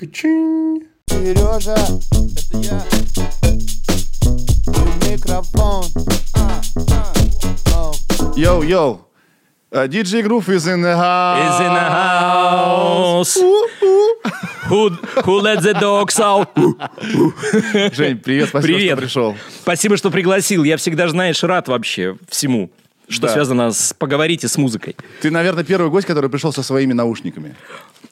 Качин. Сережа, это я. И микрофон. Йоу, йоу. Uh, DJ Groove is in the house. Is in the house. Who, who let the dogs out? Жень, привет, спасибо, Привет. что пришел. Спасибо, что пригласил. Я всегда, знаешь, рад вообще всему, что Да. связано с «Поговорите с музыкой». Ты, наверное, первый гость, который пришел со своими наушниками.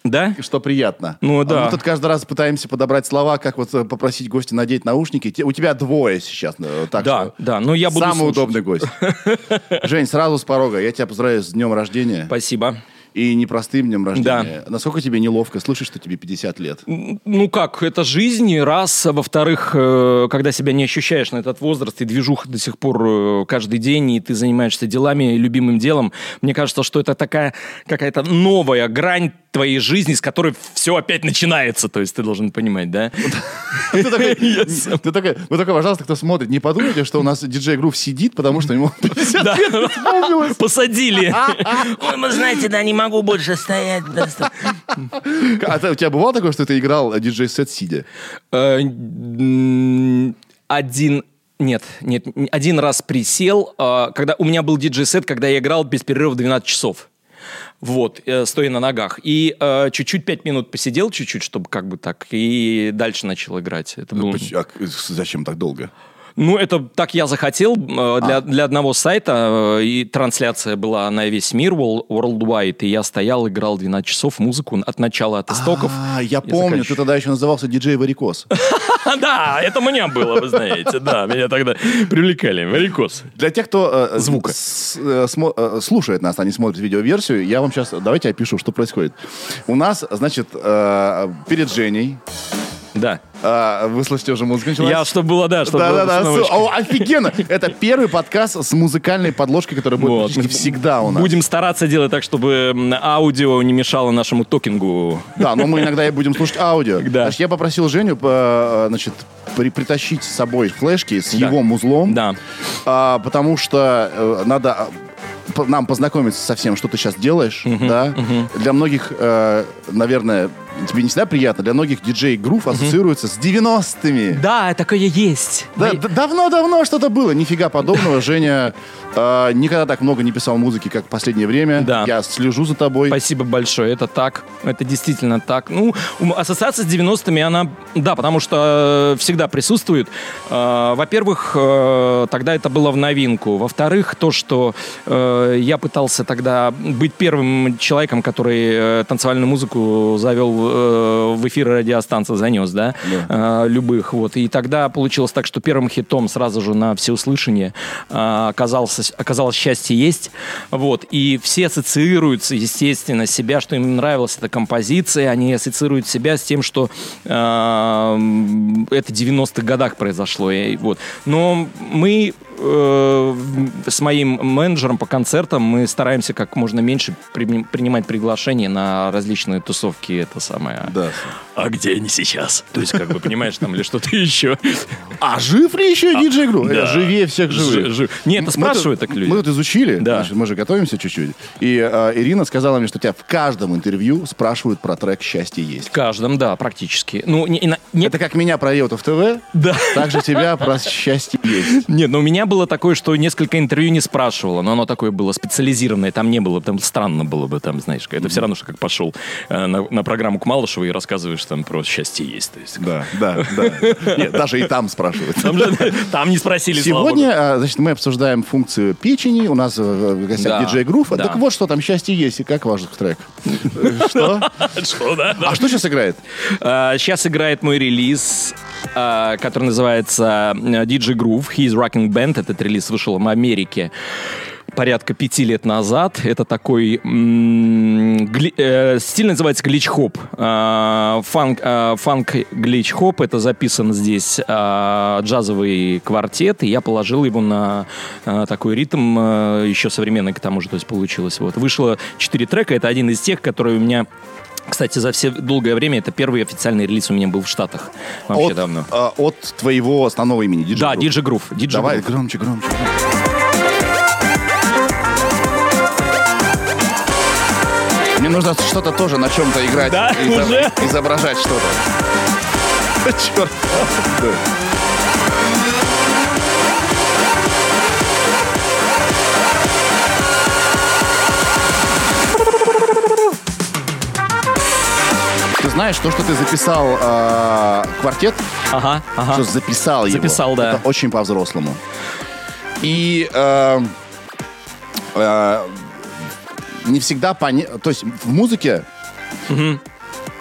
Да? Что приятно. Ну, А да. Мы тут каждый раз пытаемся подобрать слова, как вот э, попросить гостя надеть наушники. Те- У тебя двое сейчас. э, Так Да, что да. Но я буду Самый слушать. удобный гость. Жень, сразу с порога. Я тебя поздравляю с днем рождения. Спасибо. И непростым днем рождения. Насколько тебе неловко слышать, что тебе 50 лет? Ну как, это жизнь, раз. А Во-вторых, э, когда себя не ощущаешь на этот возраст, и движуха до сих пор э, каждый день, и ты занимаешься делами, любимым делом, мне кажется, что это такая какая-то новая грань твоей жизни, с которой все опять начинается. То есть ты должен понимать, да? Ты такой, вы только, пожалуйста, кто смотрит, не подумайте, что у нас диджей Грув сидит, потому что ему 50 Да. исполнилось. Посадили. Ой, вы знаете, да, не могу больше стоять. А ты- у тебя бывало такое, что ты играл диджей-сет сидя? Э, Один... Нет, нет, один раз присел, э, когда у меня был диджей-сет, когда я играл без перерыва 12 часов. Вот, э, стоя на ногах. И э, чуть-чуть, пять минут посидел, чуть-чуть, чтобы как бы так, и дальше начал играть. Это было... А к- Зачем так долго? Ну, это так я захотел э, для, для одного сайта, э, и трансляция была на весь мир, world- worldwide, и я стоял, играл 12 часов музыку от начала, от истоков. А, я помню, ты тогда еще назывался диджей Варикос. Да, это меня было, вы знаете, да, меня тогда привлекали, варикоз. Для тех, кто э, Звука. слушает нас, а не смотрит видеоверсию, я вам сейчас, давайте опишу, что происходит. У нас, значит, перед Женей, Да. э, вы слышите, уже музыка началась? Я, чтобы было, да, чтобы Да, было да, да. О, офигенно! Это первый подкаст с музыкальной подложкой, которая будет Вот. практически всегда у нас. Будем стараться делать так, чтобы аудио не мешало нашему токингу. Да, но мы иногда и будем слушать аудио. Да. Значит, я попросил Женю, э, значит, при- притащить с собой флешки с Да. его музлом. Да. А, потому что э, надо а, нам познакомиться со всем, что ты сейчас делаешь, да. Для многих, э, наверное, тебе не всегда приятно, для многих диджей Грув ассоциируется с 90-ми. Да, такое есть. Да, д- давно-давно что-то было. Нифига подобного. Женя э, никогда так много не писал музыки, как в последнее время. Да. Я слежу за тобой. Спасибо большое, это так, это действительно так. Ну, ассоциация с 90-ми, она, да, потому что э, всегда присутствует. Э, Во-первых, э, тогда это было в новинку. Во-вторых, то, что э, я пытался тогда быть первым человеком, который э, танцевальную музыку завел э, в эфир радиостанции, занес, да, э, любых, вот. И тогда получилось так, что первым хитом сразу же на всеуслышание э, оказался, оказалось «Счастье есть», вот. И все ассоциируются, естественно, себя, что им нравилась эта композиция, они ассоциируют себя с тем, что э, это в 90-х годах произошло, и вот. Но мы э, с моим менеджером по концертам мы стараемся как можно меньше при- принимать приглашения на различные тусовки, это самое. Да. А где они сейчас? То есть, как бы, понимаешь, там или что-то еще. А жив ли еще диджей Грув? да. Живее всех живых. Жи- жи- Не, это спрашивают так люди. Мы тут изучили, Да. значит, мы же готовимся чуть-чуть. И э, Ирина сказала мне, что тебя в каждом интервью спрашивают про трек «Счастье есть». В каждом, да, практически. Ну, не, не- Это как меня про Реутов ТВ, Да. так же тебя про «Счастье есть». Нет, но у меня было такое, что несколько интервью не спрашивало, но оно такое было специализированное, там не было, там странно было бы, там, знаешь, это все равно, что как пошел э, на, на программу к Малышеву и рассказываешь там про счастье есть. То есть, Да, да, да. Нет, даже и там спрашивают. там, же, там не спросили. Сегодня, а, значит, мы обсуждаем функцию печени. У нас э, в гостях Да, диджей Грув. да. Так вот, что там «Счастье есть» и как ваш трек? Что? Что, да? А что сейчас играет? Сейчас играет мой релиз, а, который называется э, DJ Groove. He's Rocking Band. Этот релиз вышел в Америке порядка пяти лет назад. Это такой м, гли- э, стиль называется глич-хоп. А, фанк, а, фанк глич-хоп. Это записан здесь а, джазовый квартет, и я положил его на а, такой ритм а, еще современный к тому же, то есть получилось. Вот вышло четыре трека. Это один из тех, которые у меня кстати, за все долгое время это первый официальный релиз у меня был в Штатах. Вообще От, давно. а, от твоего основного имени, диджей Да, диджей Грув. Давай, Groove. громче, громче. Мне нужно что-то тоже на чем-то играть. Да, изо- уже? Изображать что-то. Черт. Знаешь, то, что ты записал э, квартет, Ага, ага. что записал его. Записал, да. Это очень по-взрослому. И э, э, не всегда понятно... То есть в музыке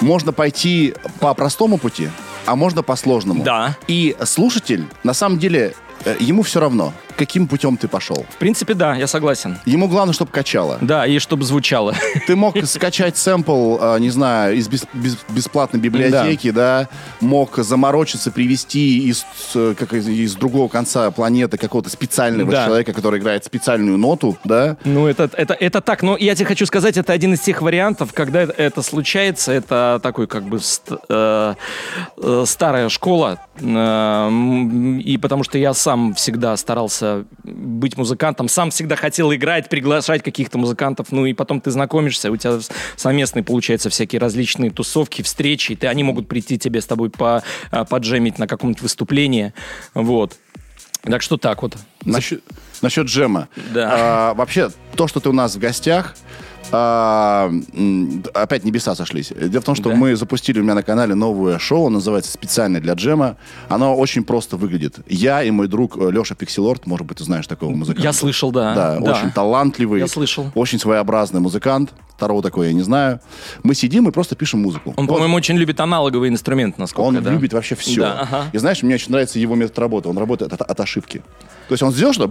можно пойти по простому пути, а можно по сложному. Да. И слушатель, на самом деле, э, ему все равно, каким путем ты пошел. В принципе, да, я согласен. Ему главное, чтобы качало. Да, и чтобы звучало. Ты мог скачать сэмпл, э, не знаю, из бес- бес- бесплатной библиотеки, да. мог заморочиться, привести из, э, как из, другого конца планеты какого-то специального Да. человека, который играет специальную ноту, да. Ну, это, это, это так. Но я тебе хочу сказать, это один из тех вариантов, когда это, это случается. Это такой как бы ст- э, э, старая школа. Э, и потому что я сам всегда старался быть музыкантом, сам всегда хотел играть, приглашать каких-то музыкантов. Ну и потом ты знакомишься, у тебя совместные получаются всякие различные тусовки, встречи. И ты, они могут прийти тебе с тобой по, э, поджемить на каком-нибудь выступлении. Вот. Так что так вот. Насчет, насчет джема. Да. А, вообще, то, что ты у нас в гостях, а, опять небеса сошлись. Дело в том, что Да. мы запустили у меня на канале новое шоу, называется «Специально для джема». Оно очень просто выглядит. Я и мой друг э, Леша Пикселорд, может быть, ты знаешь такого музыканта. Я слышал, да. Да, очень талантливый. Я слышал. Очень своеобразный музыкант. Второго такого я не знаю. Мы сидим и просто пишем музыку. Он, Вот. по-моему, очень любит аналоговый инструмент, насколько Он да? любит вообще все. Да, ага. И знаешь, мне очень нравится его метод работы. Он работает от, от ошибки. То есть он сделал что-то,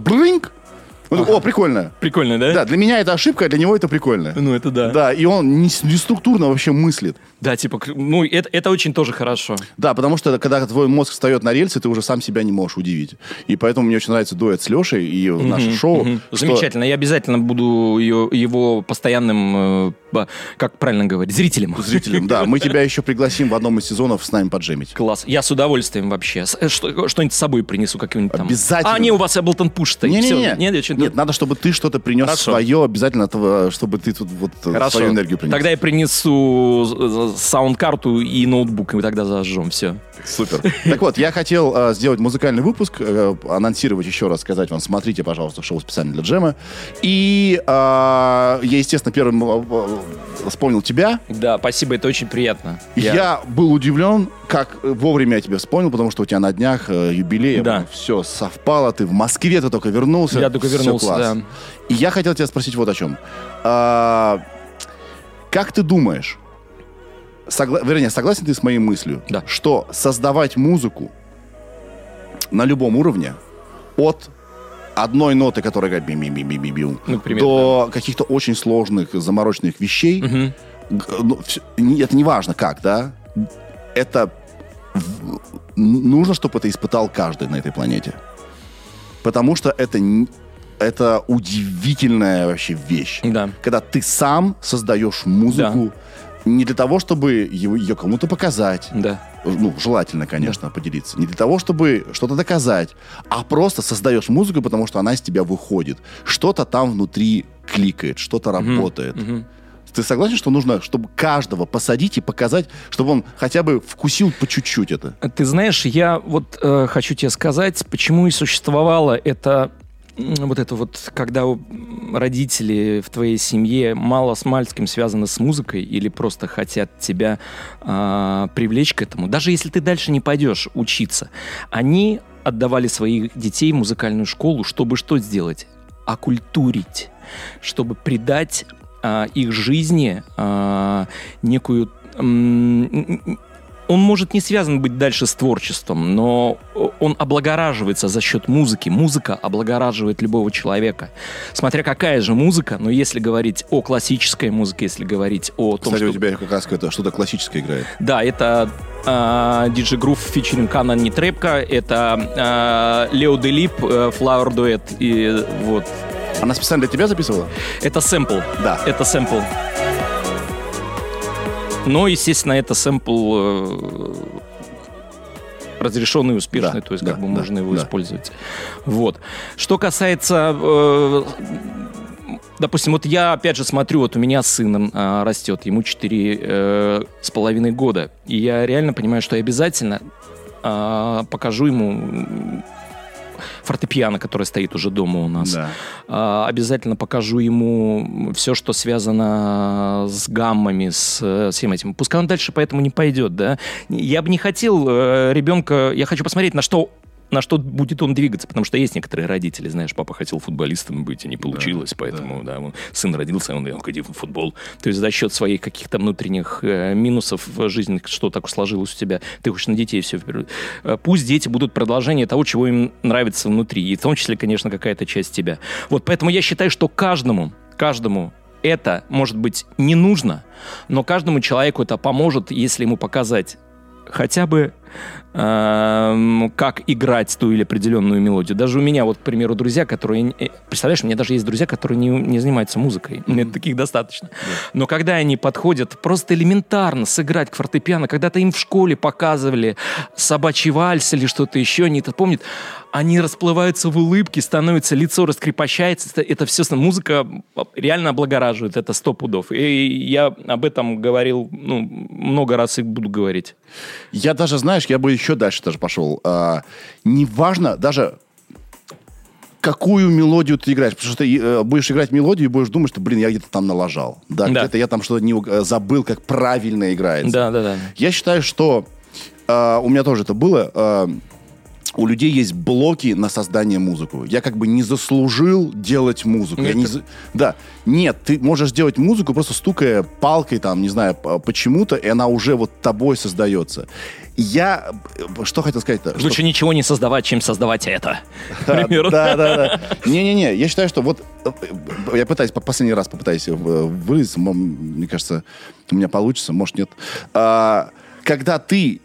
он такой, о, прикольно. Прикольно, да? Да, для меня это ошибка, а для него это прикольно. Ну, это да. Да, и он не, не структурно вообще мыслит. Да, типа, ну, это, это очень тоже хорошо. Да, потому что когда твой мозг встает на рельсы, ты уже сам себя не можешь удивить. И поэтому мне очень нравится дуэт с Лешей и наше шоу. Мгм. что- Замечательно. Я обязательно буду ее- его постоянным, э, как правильно говорить, зрителем. Зрителям, да. Мы тебя еще пригласим в одном из сезонов с нами поджемить. Класс. Я с удовольствием вообще. Э, Что, что-нибудь с собой принесу, какой-нибудь там. Обязательно. А, не, у вас Эблтон Пуш стоит. Не-не-не. Нет, надо, чтобы ты что-то принес Хорошо. свое, обязательно, этого, чтобы ты тут вот э, Хорошо. свою энергию принес. Тогда я принесу саунд-карту и ноутбук, и тогда зажжем все. Супер. Так вот, я хотел э, сделать музыкальный выпуск, э, анонсировать еще раз, сказать вам, смотрите, пожалуйста, шоу специально для джема. И э, я, естественно, первым э, э, вспомнил тебя. Да, спасибо, это очень приятно. И Я... был удивлен, как э, вовремя я тебя вспомнил, потому что у тебя на днях э, юбилей. Да. Все совпало, ты в Москве, ты только вернулся. Я только вернулся, класс. да. И я хотел тебя спросить вот о чем. А, как ты думаешь, согла- вернее, согласен ты с моей мыслью, Да. что создавать музыку на любом уровне от одной ноты, которая играет би-би-би-би-би-бю, Ну, к примеру, до каких-то очень сложных, замороченных вещей, ну, не- это не важно как, да? Это нужно, чтобы это испытал каждый на этой планете. Потому что это, это удивительная вообще вещь. Да. Когда ты сам создаешь музыку не для того, чтобы его- ее кому-то показать, Да. ну, желательно, конечно, поделиться. Не для того, чтобы что-то доказать, а просто создаешь музыку, потому что она из тебя выходит. Что-то там внутри кликает, что-то работает. Ты согласен, что нужно, чтобы каждого посадить и показать, чтобы он хотя бы вкусил по чуть-чуть это? Ты знаешь, я вот э, хочу тебе сказать, почему и существовало это м, вот это вот, когда родители в твоей семье мало с мальским связаны с музыкой или просто хотят тебя а, привлечь к этому, даже если ты дальше не пойдешь учиться, они отдавали своих детей в музыкальную школу, чтобы что сделать? Окультурить, чтобы придать а, их жизни а, некую он может не связан быть дальше с творчеством, но он облагораживается за счет музыки. Музыка облагораживает любого человека. Смотря какая же музыка, но если говорить о классической музыке, если говорить о том, Кстати, что... у тебя как раз какое-то что-то классическое играет. Да, это DJ Groove фичеринг Канан Нетрепка, это Лео Делип, Flower Duet, и вот. Она специально для тебя записывала? Это сэмпл. Да. Это сэмпл. Но, естественно, это сэмпл э, разрешенный и успешный, Да, то есть да, как бы да, можно его да. использовать. Вот. Что касается э, допустим, вот я опять же смотрю, вот у меня сын а, растет, ему 4 э, с половиной года, и я реально понимаю, что я обязательно а, покажу ему фортепиано, которое стоит уже дома у нас. Да. А, обязательно покажу ему все, что связано с гаммами, с э, всем этим. Пускай он дальше поэтому не пойдет, да. Я бы не хотел э, ребенка... Я хочу посмотреть, на что на что будет он двигаться, потому что есть некоторые родители, знаешь, папа хотел футболистом быть, и не получилось, поэтому, да, он- сын родился, он, он иди в футбол. То есть за счет своих каких-то внутренних э, минусов в жизни, что так сложилось у тебя, ты хочешь на детей все вперед. Э, Пусть дети будут продолжение того, чего им нравится внутри, и в том числе, конечно, какая-то часть тебя. Вот, поэтому я считаю, что каждому, каждому это, может быть, не нужно, но каждому человеку это поможет, если ему показать хотя бы как играть ту или определенную мелодию. Даже у меня, вот, к примеру, друзья, которые... э, Представляешь, у меня даже есть друзья, которые не, не занимаются музыкой. Мне таких достаточно. Но когда они подходят просто элементарно сыграть к фортепиано, когда-то им в школе показывали собачий вальс или что-то еще, они это помнят, они расплываются в улыбке, становится лицо раскрепощается. Это, это все, музыка реально облагораживает, это сто пудов. И я об этом говорил ну, много раз и буду говорить. Я даже, знаешь, я бы еще дальше даже пошел. А, неважно даже какую мелодию ты играешь, потому что ты э, будешь играть мелодию и будешь думать, что, блин, я где-то там налажал. Да, Да. где-то я там что-то не, э, забыл, как правильно играется. Да, да, да. Я считаю, что э, у меня тоже это было. э, у людей есть блоки на создание музыку. Я как бы не заслужил делать музыку. Я не за- Да. Нет, ты можешь делать музыку, просто стукая палкой, там, не знаю, почему-то, и она уже вот тобой создается. Я... э, Что хотел сказать-то? Что- Лучше ничего не создавать, чем создавать это. К примеру. Да, да, да. Не-не-не, я считаю, что вот э, э, я пытаюсь, по- последний раз попытаюсь выразиться, мне кажется, у меня получится, может нет. А, Когда ты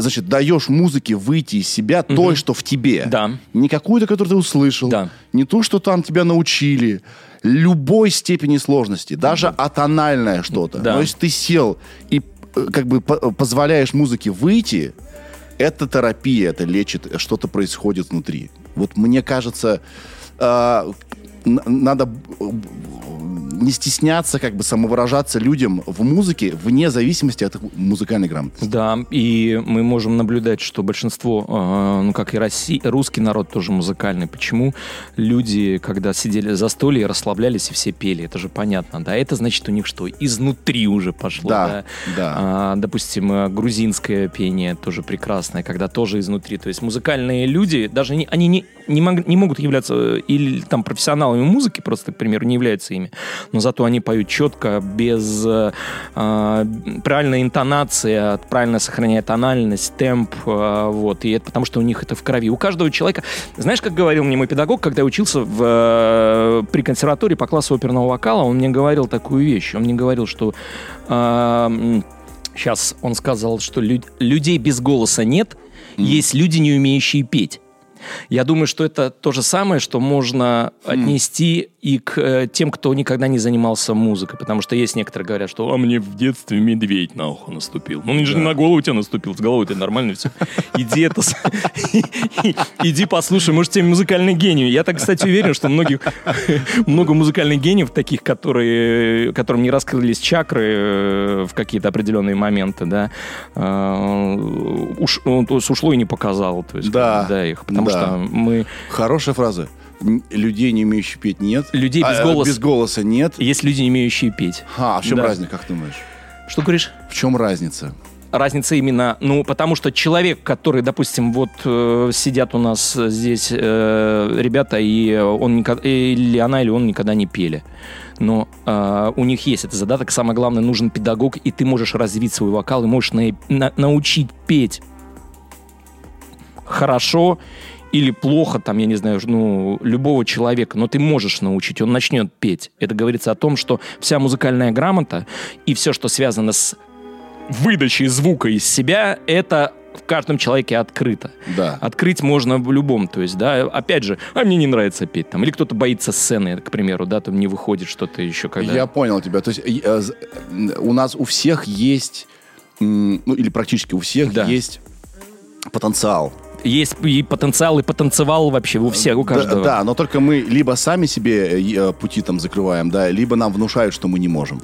значит, даешь музыке выйти из себя той, что в тебе. Да. Не какую-то, которую ты услышал. Да. Не ту, что там тебя научили. Любой степени сложности. Даже атональное что-то. Да. Но если ты сел и э, как бы по- позволяешь музыке выйти, это терапия, это лечит, э, что-то происходит внутри. Вот мне кажется, э, надо э, не стесняться как бы самовыражаться людям в музыке вне зависимости от музыкальной грамотности. Да, и мы можем наблюдать, что большинство, э, ну как и Россия, русский народ тоже музыкальный. Почему люди, когда сидели за столе, расслаблялись и все пели? Это же понятно, да? Это значит у них что? Изнутри уже пошло, Да, да? да. А, допустим, э, грузинское пение тоже прекрасное, когда тоже изнутри. То есть музыкальные люди, даже не, они не, не, мог- не могут являться э, или там профессионалами музыки, просто, к примеру, не являются ими, но зато они поют четко, без э, а, правильной интонации, э, правильно сохраняя тональность, темп, э, вот, и это потому что у них это в крови. У каждого человека, знаешь, как говорил мне мой педагог, когда я учился в, э, при консерватории по классу оперного вокала, он мне говорил такую вещь, он мне говорил, что сейчас он сказал, что лю- людей без голоса нет, есть люди, не умеющие петь. Я думаю, что это то же самое, что можно отнести и к э, тем, кто никогда не занимался музыкой. Потому что есть некоторые говорят, что а мне в детстве медведь на ухо наступил. Ну, он же не на голову тебе наступил, с головой ты нормально все. Иди это... Иди послушай, может, тебе музыкальный гений. Я так, кстати, уверен, что многих, много музыкальных гениев таких, которые, которым не раскрылись чакры э, в какие-то определенные моменты, да, э, ну, ушло и не показало. То есть, Да, да, их. Потому да. что мы... Хорошая фраза. Людей, не умеющих петь, нет. Людей без А, голоса. без голоса нет. Есть люди, не умеющие петь. А, в чем Да. разница, как ты думаешь? Что говоришь? В чем разница? Разница именно, ну, потому что человек, который, допустим, вот э, сидят у нас здесь э, ребята, и он никогда, или она, или он никогда не пели. Но э, у них есть этот задаток. Самое главное, нужен педагог, и ты можешь развить свой вокал, и можешь на- на- научить петь хорошо или плохо, там, я не знаю, ну, любого человека, но ты можешь научить, он начнет петь. Это говорится о том, что вся музыкальная грамота и все, что связано с выдачей звука из себя, это в каждом человеке открыто. Да. Открыть можно в любом, то есть, да, опять же, а мне не нравится петь там, или кто-то боится сцены, к примеру, да, там не выходит что-то еще, когда... Я понял тебя. То есть э, у нас у всех есть, м, ну или практически у всех Да. есть потенциал. Есть и потенциал, и потанцевал вообще у всех, у Да, каждого. да, но только мы либо сами себе э, пути там закрываем, да, либо нам внушают, что мы не можем.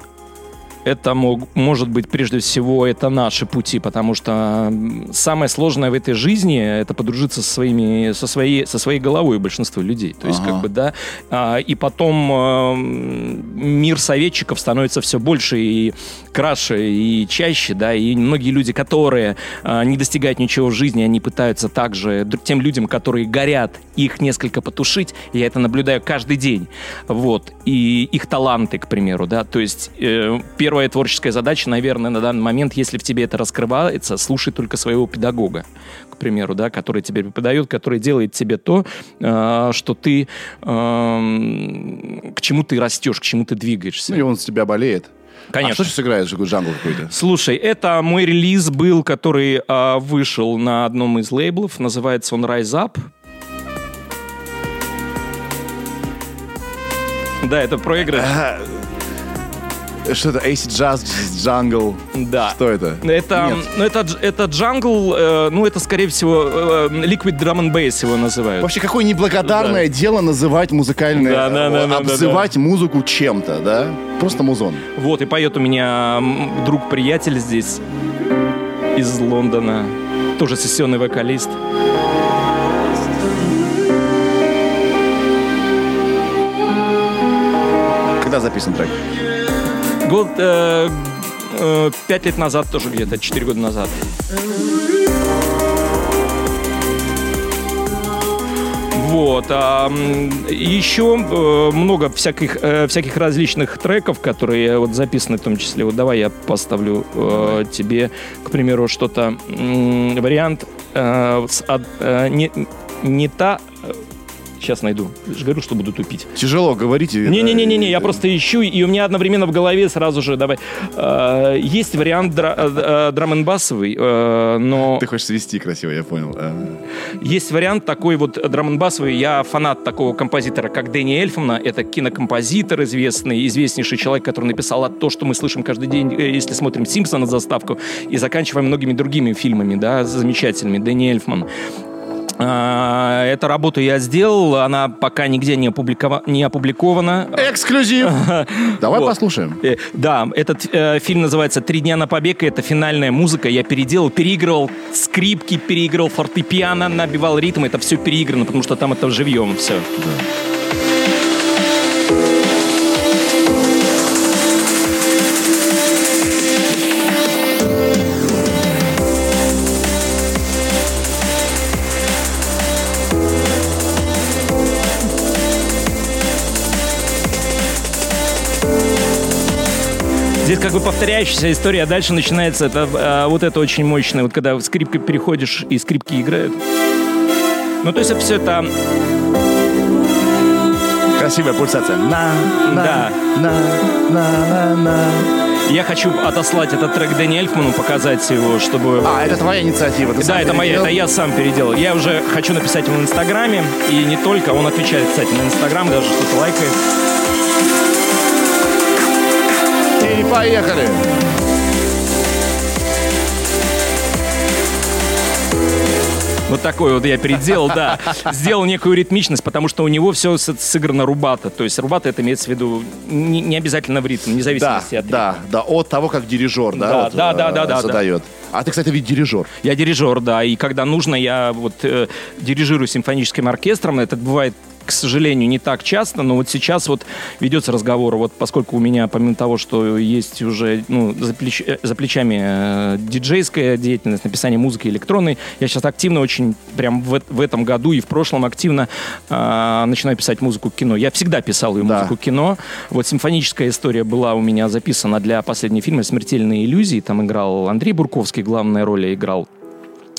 Это мог- может быть прежде всего это наши пути, потому что самое сложное в этой жизни это подружиться со своими, со своей, со своей головой большинства людей. То есть Ага. как бы да, а, и потом эм, мир советчиков становится все больше и краше и чаще, да, и многие люди, которые а, не достигают ничего в жизни, они пытаются также тем людям, которые горят, их несколько потушить. Я это наблюдаю каждый день, вот, и их таланты, к примеру, да, то есть э, первая творческая задача, наверное, на данный момент, если в тебе это раскрывается, слушай только своего педагога, к примеру, да, который тебе преподает, который делает тебе то, э, что ты, эм, к чему ты растешь, к чему ты двигаешься. Ну, и он с тебя болеет. Конечно. А что сейчас играешь? Джангл какой-то? Слушай, это мой релиз был, который а, вышел на одном из лейблов. Называется он Rise Up. Да, это проигрыш. Что это? Acid Jazz, Jungle? Да. Что это? Это, Нет. ну, это, дж- это джангл, э, ну, это, скорее всего, э, Liquid Drum and Bass его называют. Вообще, какое неблагодарное дело называть музыкальное, Да, да, да, э, да, обзывать музыку чем-то, да? Просто музон. Вот, и поет у меня друг-приятель здесь из Лондона. Тоже сессионный вокалист. Когда записан трек? Год, э, э, пять лет назад тоже где-то, четыре года назад. Вот. А, еще э, много всяких, э, всяких различных треков, которые вот записаны в том числе. Вот давай я поставлю э, тебе, к примеру, что-то. вариант э, с э, не, не та... Сейчас найду. Я же говорю, что буду тупить. Тяжело говорите. Не-не-не-не, я просто ищу, и у меня одновременно в голове сразу же, давай, э, есть вариант дра- э, э, драм-н-басовый, э, но Ты хочешь свести красиво, я понял. А. есть вариант такой вот драм-н-басовый, я фанат такого композитора, как Дэнни Эльфмана, это кинокомпозитор известный, известнейший человек, который написал то, что мы слышим каждый день, если смотрим «Симпсона» заставку, и заканчивая многими другими фильмами, да, замечательными, Дэнни Эльфман. А, Эту работу я сделал, она пока нигде не, опубликова- не опубликована. Эксклюзив! Давай Вот. послушаем. Э, Да, этот э, фильм называется «Три дня на побег», и это финальная музыка. Я переделал, переигрывал скрипки, переигрывал фортепиано, набивал ритм. Это все переиграно, потому что там это живьем все. Здесь как бы повторяющаяся история, а дальше начинается это, э, вот это очень мощное, вот когда в скрипку переходишь и скрипки играют. Ну, то есть это все это Красивая пульсация. На, на, Да. на, на, на, на. Я хочу отослать этот трек Дэнни Эльфману, показать его, чтобы... А, это твоя инициатива. ты да, это моя, переделал? это я сам переделал. Я уже хочу написать ему в Инстаграме, и не только, он отвечает, кстати, на Инстаграм, даже что-то лайкает. И поехали. Вот такой вот я переделал, да. Сделал некую ритмичность, потому что у него все сыграно рубато. То есть рубато это имеется в виду не, не обязательно в ритм, вне Да, от ритма. да, да, от того, как дирижер, да, Да, вот, да, да, э, да, да, задает. А ты, кстати, ведь дирижер. Я дирижер, да, и когда нужно, я вот э, дирижирую симфоническим оркестром. Это бывает, к сожалению, не так часто, но вот сейчас вот ведется разговор, вот поскольку у меня, помимо того, что есть уже ну, за, плеч- э, за плечами э, диджейская деятельность, написание музыки электронной, я сейчас активно очень, прям в, в этом году и в прошлом активно э, начинаю писать музыку к кино. Я всегда писал ее Да. музыку к кино. Вот симфоническая история была у меня записана для последнего фильма «Смертельные иллюзии». Там играл Андрей Бурковский, главная роль играл.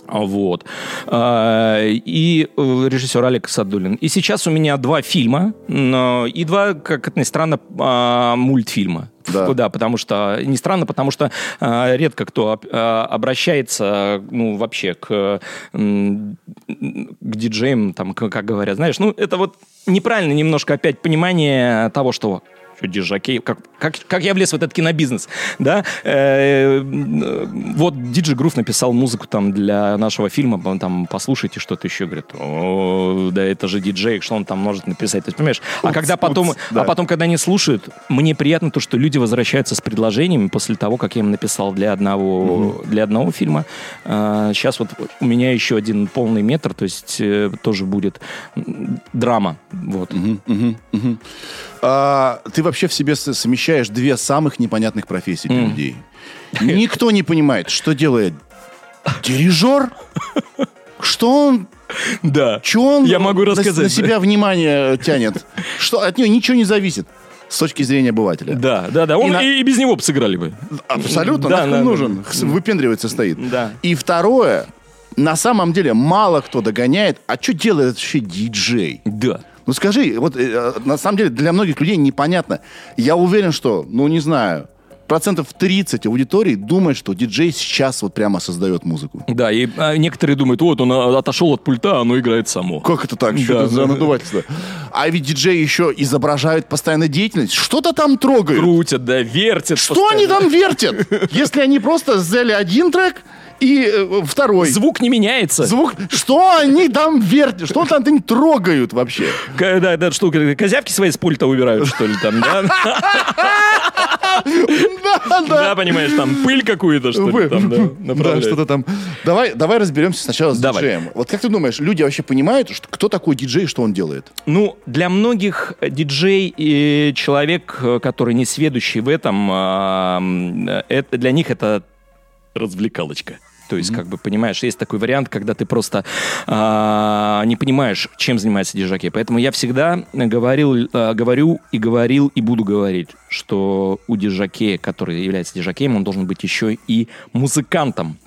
А, Вот. А, И э, режиссер Олег Садулин. И сейчас у меня два фильма и два, как это ни странно, а, мультфильма. Да. потому что не странно, потому что а, редко кто а, обращается, ну вообще к, к диджеям, там, как говорят, знаешь, ну это вот неправильно немножко опять понимание того, что Что диджакей? Как, как, как я влез в этот кинобизнес? Да? Э, э, вот Диджи Грув написал музыку там для нашего фильма, там послушайте что-то еще, говорит, о, да это же диджей, что он там может написать, то есть, понимаешь? А когда потом, упс, да. а потом, когда они слушают, мне приятно то, что люди возвращаются с предложениями после того, как я им написал для одного, для одного фильма. сейчас вот у меня еще один полный метр, то есть э, тоже будет драма, вот. А, ты вообще в себе совмещаешь две самых непонятных профессии для людей. Никто не понимает, что делает дирижер, что он, Да. что он Я могу на- рассказать. на себя внимание тянет, что от нее ничего не зависит с точки зрения обывателя. Да, да, да. Он И на- и, без него бы сыграли бы. Абсолютно, Да, да, да. нужен, Хс- выпендривается стоит. Да. И второе, на самом деле мало кто догоняет, а что делает вообще диджей? Да. Ну скажи, вот э, на самом деле для многих людей непонятно. Я уверен, что, ну не знаю, процентов 30 аудитории думает, что диджей сейчас вот прямо создает музыку. Да, и а, некоторые думают, вот он а, отошел от пульта, а оно играет само. Как это так? Что Да, это за да, надувательство? А ведь диджей еще изображают постоянно деятельность. Что-то там трогают. Крутят, да, вертят. Что они там вертят? Если они просто взяли один трек и э, второй. Звук не меняется. Звук. Что они там вертят? Что там они трогают вообще? К- Да, да, что, козявки свои с пульта убирают, что ли, там, да? Да, да. Да, понимаешь, там пыль какую-то, что ли, там, да, Да, направляют. что-то там. Давай, давай разберемся сначала с Давай. диджеем. Вот как ты думаешь, люди вообще понимают, что, кто такой диджей и что он делает? Ну, для многих диджей и человек, э, который не сведущий в этом, а, э, это, для них это развлекалочка. То есть, как бы, понимаешь, есть такой вариант, когда ты просто а, не понимаешь, чем занимается диджакей. Поэтому я всегда говорил, а, говорю и говорил и буду говорить, что у диджакея, который является диджакеем, он должен быть еще и музыкантом.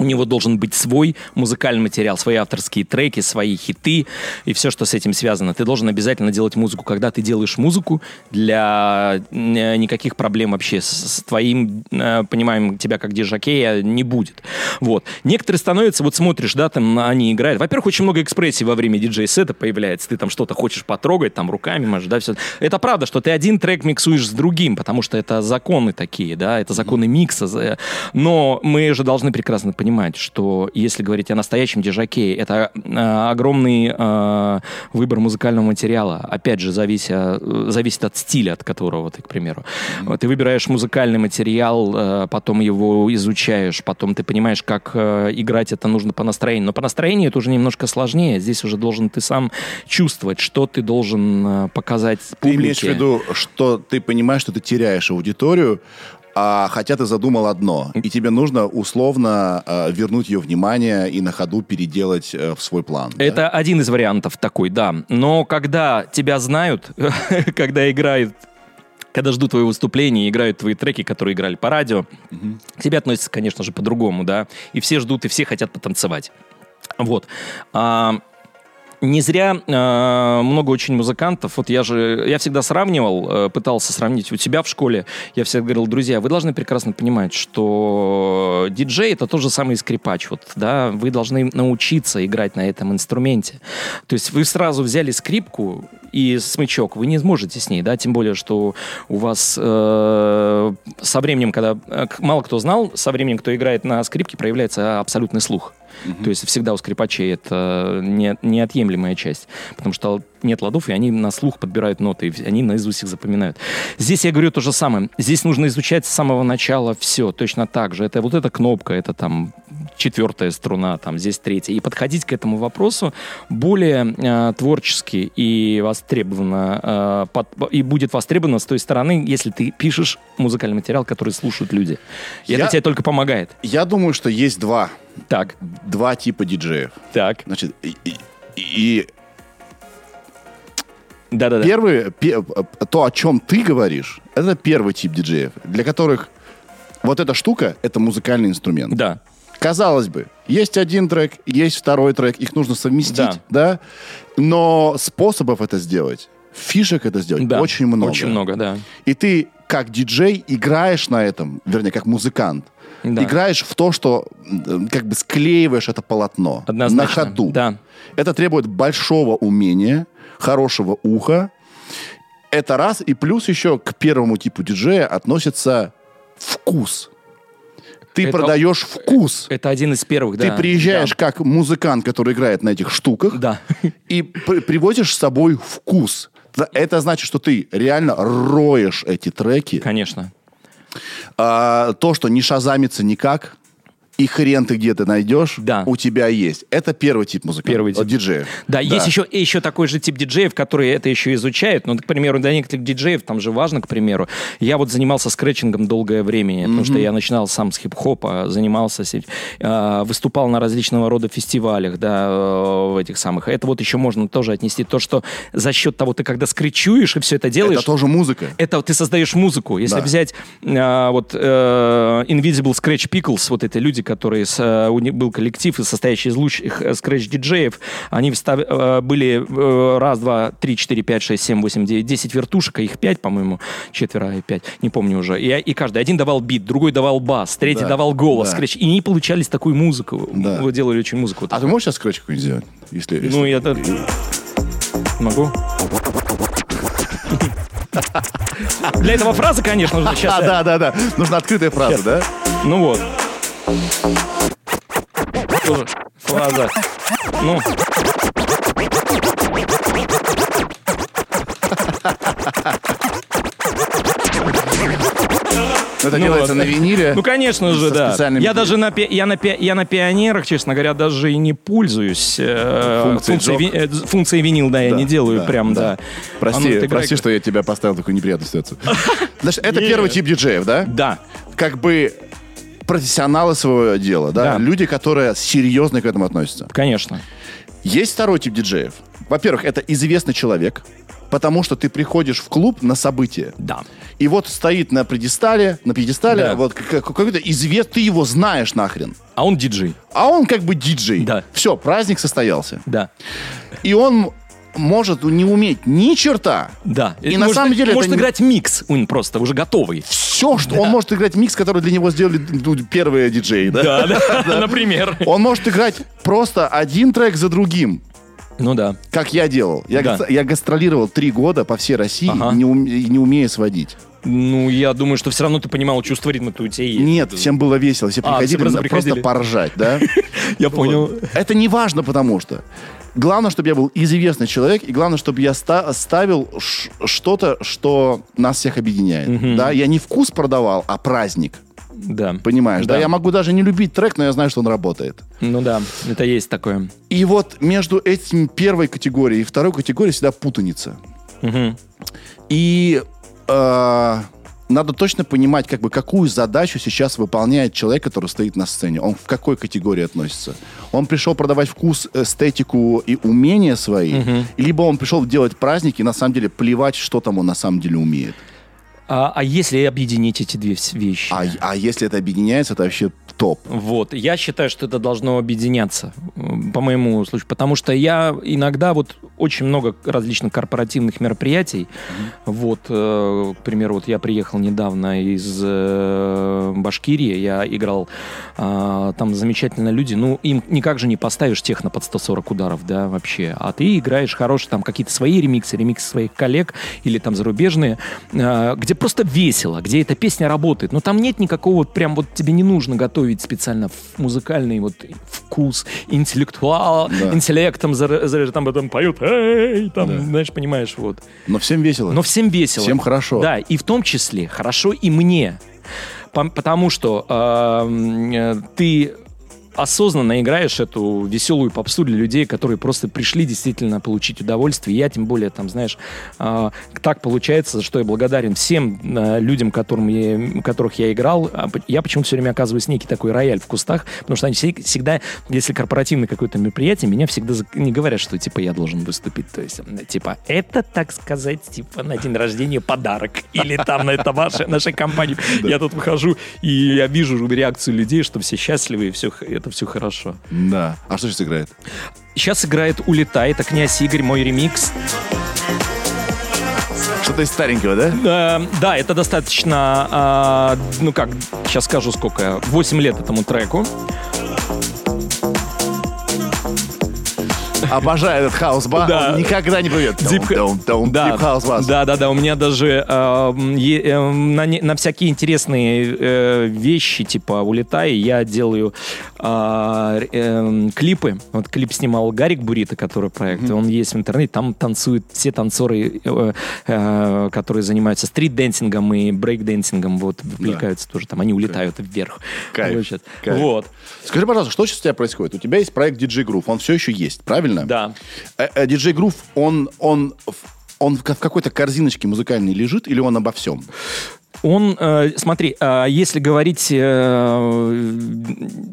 У него должен быть свой музыкальный материал, свои авторские треки, свои хиты и все, что с этим связано. Ты должен обязательно делать музыку. Когда ты делаешь музыку, для э, никаких проблем вообще с, твоим э, пониманием тебя как диджакея не будет. Вот. Некоторые становятся, вот смотришь, да, там они играют. Во-первых, очень много экспрессий во время диджей-сета появляется. Ты там что-то хочешь потрогать, там руками можешь, да, все. Это правда, что ты один трек миксуешь с другим, потому что это законы такие, да, это законы микса. Но мы же должны прекрасно понимать, что если говорить о настоящем диджакее, это э, огромный э, выбор музыкального материала. Опять же, завися, э, зависит от стиля, от которого ты, к примеру. Вот Ты выбираешь музыкальный материал, э, потом его изучаешь, потом ты понимаешь, как э, играть это нужно по настроению. Но по настроению это уже немножко сложнее. Здесь уже должен ты сам чувствовать, что ты должен э, показать Ты публике. имеешь в виду, что ты понимаешь, что ты теряешь аудиторию, а хотя ты задумал одно, и тебе нужно условно э, вернуть ее внимание и на ходу переделать э, в свой план. да? Это один из вариантов такой, да. Но когда тебя знают, когда играют когда ждут твоего выступления играют твои треки, которые играли по радио, к тебе относятся, конечно же, по-другому, да. И все ждут, и все хотят потанцевать. Вот. А, не зря э, много очень музыкантов. Вот я же, я всегда сравнивал, э, пытался сравнить у себя в школе. Я всегда говорил, друзья, вы должны прекрасно понимать, что диджей это тот же самый скрипач. Вот, да, вы должны научиться играть на этом инструменте. То есть вы сразу взяли скрипку и смычок, вы не сможете с ней, да, тем более, что у вас э, со временем, когда э, мало кто знал, со временем, кто играет на скрипке, проявляется абсолютный слух. То есть всегда у скрипачей это не, неотъемлемая часть, потому что нет ладов, и они на слух подбирают ноты, и они наизусть их запоминают. Здесь я говорю то же самое. Здесь нужно изучать с самого начала все, точно так же. Это вот эта кнопка, это там четвертая струна, там здесь третья. И подходить к этому вопросу более э, творчески и востребованно, э, под- и будет востребовано с той стороны, если ты пишешь музыкальный материал, который слушают люди. И Я- это тебе только помогает. Я думаю, что есть два, Так, два типа диджеев. так, Значит, и, и- и да-да-да. первый, пе- то, о чем ты говоришь, это первый тип диджеев, для которых вот эта штука — это музыкальный инструмент. Да. Казалось бы, есть один трек, есть второй трек, их нужно совместить, Да. да? Но способов это сделать, фишек это сделать Да, очень много. Очень много, да. И ты как диджей играешь на этом, вернее, как музыкант, Да. играешь в то, что как бы склеиваешь это полотно Однозначно. на ходу. Да. Это требует большого умения, хорошего уха Это раз. И плюс еще к первому типу диджея относится вкус. Ты Это- продаешь вкус. Это один из первых, да. Ты приезжаешь как музыкант, который играет на этих штуках, Да. и при- привозишь с собой вкус. Это значит, что ты реально роешь эти треки. Конечно. А, то, что не шазамится никак, и хрен ты где-то найдешь, Да. у тебя есть. Это первый тип музыкантов. Первый тип. э, диджеев. Да, есть еще, еще такой же тип диджеев, которые это еще изучают. Ну, к примеру, для некоторых диджеев там же важно, к примеру. Я вот занимался скретчингом долгое время, потому что я начинал сам с хип-хопа, занимался, э, выступал на различного рода фестивалях, да, э, в этих самых. Это вот еще можно тоже отнести то, что за счет того, ты когда скретчуешь и все это делаешь, Это тоже музыка. это ты создаешь музыку. Если Да. взять а, вот э, Invisible Scratch Pickles, вот эти люди, которые с, э, у них был коллектив, состоящий из лучших скретч-диджеев, они встав- э, были э, раз, два, три, четыре, пять, шесть, семь, восемь, девять, десять вертушек, а их пять, по-моему, четверо и пять, не помню уже. И, и каждый, один давал бит, другой давал бас, третий Да, давал голос, да. скретч. И они получались такую музыку. Да. Вы делали очень музыку. А ты можешь сейчас скретч какой-нибудь сделать? Если, если- Ну, я. Могу? Для этого фраза, конечно, нужно сейчас. Да, да, да. Нужна открытая фраза, да? Ну вот. Тоже фраза. Ну. Это Ну делается вот. на виниле. Ну, конечно же, да. специальными- Я даже на, пи- я, на, пи- я на пионерах, честно говоря, даже и не пользуюсь э, Функцией ви- э, функцией винил, да, я Да, не делаю да, прям, да. Прости, А ну, прости, что я тебя поставил в такую неприятную ситуацию. Значит, это первый тип диджеев, да? Да. Как бы профессионалы своего дела, да? Да. Люди, которые серьезно к этому относятся. Конечно. Есть второй тип диджеев. Во-первых, это известный человек, потому что ты приходишь в клуб на событие. Да. И вот стоит на предистале, на пьедестале, Да. вот как- какой-то известный, ты его знаешь нахрен. А он диджей. А он как бы диджей. Да. Все, праздник состоялся. Да. И он может не уметь ни черта. Да. И Это на может- самом деле Может это не- играть микс, он просто уже готовый. Все, что он может играть микс, который для него сделали ну, первые диджеи, да? Да, да, например. Он может играть просто один трек за другим, Ну да. как я делал. Я, Да. га- я гастролировал три года по всей России, Ага. не, ум- и не умея сводить. Ну, я думаю, что все равно ты понимал, чувство ритма-то у тебя есть. Нет, всем было весело, все А, приходили все просто приходили. просто поржать, да? Я понял. Это не важно, потому что главное, чтобы я был известный человек, и главное, чтобы я ста- ставил что-то, что нас всех объединяет. Да, я не вкус продавал, а праздник. Да. Понимаешь, да. Да. Я могу даже не любить трек, но я знаю, что он работает. Ну да, это есть такое. И вот между этим первой категорией и второй категорией всегда путаница. Мгм. И э, надо точно понимать, как бы, какую задачу сейчас выполняет человек, который стоит на сцене. Он в какой категории относится? Он пришел продавать вкус, эстетику и умения свои, либо он пришел делать праздники, и на самом деле плевать, что там он на самом деле умеет. А, а если объединить эти две вещи? А, а если это объединяется, это вообще топ. Вот, я считаю, что это должно объединяться, по моему случаю, потому что я иногда вот очень много различных корпоративных мероприятий, вот, э, к примеру, вот я приехал недавно из э, Башкирии, я играл, а, там замечательные люди, ну, им никак же не поставишь техно под 140 ударов, да, вообще, а ты играешь хорошие там какие-то свои ремиксы, ремиксы своих коллег или там зарубежные, э, где просто весело, где эта песня работает, но там нет никакого прям вот тебе не нужно готовить специально в музыкальный вот вкус, интеллектуал, Да. интеллектом, зар- зар- там потом поют, эй, там, знаешь, понимаешь, вот. Но всем весело. Но всем весело. Всем хорошо. Да, и в том числе хорошо и мне. Потому что эм, э, ты осознанно играешь эту веселую попсу для людей, которые просто пришли действительно получить удовольствие. Я тем более, там, знаешь, э, так получается, что я благодарен всем э, людям, которым я, которых я играл. А Я почему-то все время оказываюсь некий такой рояль в кустах, потому что они все- всегда, если корпоративное какое-то мероприятие, меня всегда не говорят, что типа я должен выступить. То есть, типа, это, так сказать, типа на день рождения подарок. Или там на это ваша, нашей компании. Я тут выхожу, и я вижу реакцию людей, что все счастливы, и все, это все хорошо. Да. А что сейчас играет? Сейчас играет «Улетай», это «Князь Игорь», мой ремикс. Что-то из старенького, да? Э, да, это достаточно, а, ну как, сейчас скажу сколько, 8 лет этому треку. Обожаю этот хаус-бас. Да. Никогда не. Deep- Да, Bass. да, да, да. У меня даже э, э, на, на всякие интересные э, вещи, типа улетай, я делаю э, э, клипы. Вот клип снимал Гарик Бурита, который проект. Он есть в интернете. Там танцуют все танцоры, э, э, которые занимаются street dancing ом и breakdancing ом. Вот вовлекаются тоже там. Они улетают вверх. Кайф, кайф. Вот. Скажи, пожалуйста, что сейчас у тебя происходит? У тебя есть проект DJ Groove, он все еще есть, правильно? Да. Э, э, DJ Groove, он, он, он в ка- в какой-то корзиночке музыкальной лежит или он обо всем? Он, э, смотри, э, если говорить э,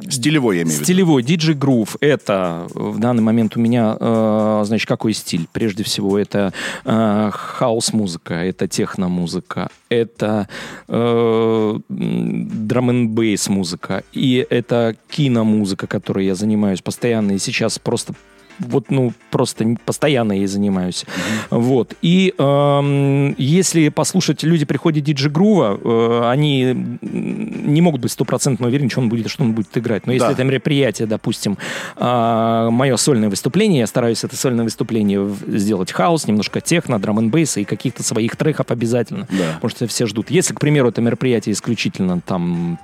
Стилевой, я имею в виду. Стилевой диджей грув это в данный момент у меня, э, значит, какой стиль? Прежде всего, это э, хаос-музыка, это техно-музыка, это э, драм н бейс музыка и это киномузыка, которой я занимаюсь постоянно и сейчас просто вот, ну, просто постоянно ей занимаюсь. Вот. И эм, если послушать, люди приходят диджи Грува, э, они не могут быть стопроцентно уверены, что он будет, что он будет играть. Но если Да. это мероприятие, допустим, а, мое сольное выступление, я стараюсь это сольное выступление сделать хаос, немножко техно, драм н и каких-то своих треков обязательно. Да. Потому что все ждут. Если, к примеру, это мероприятие исключительно там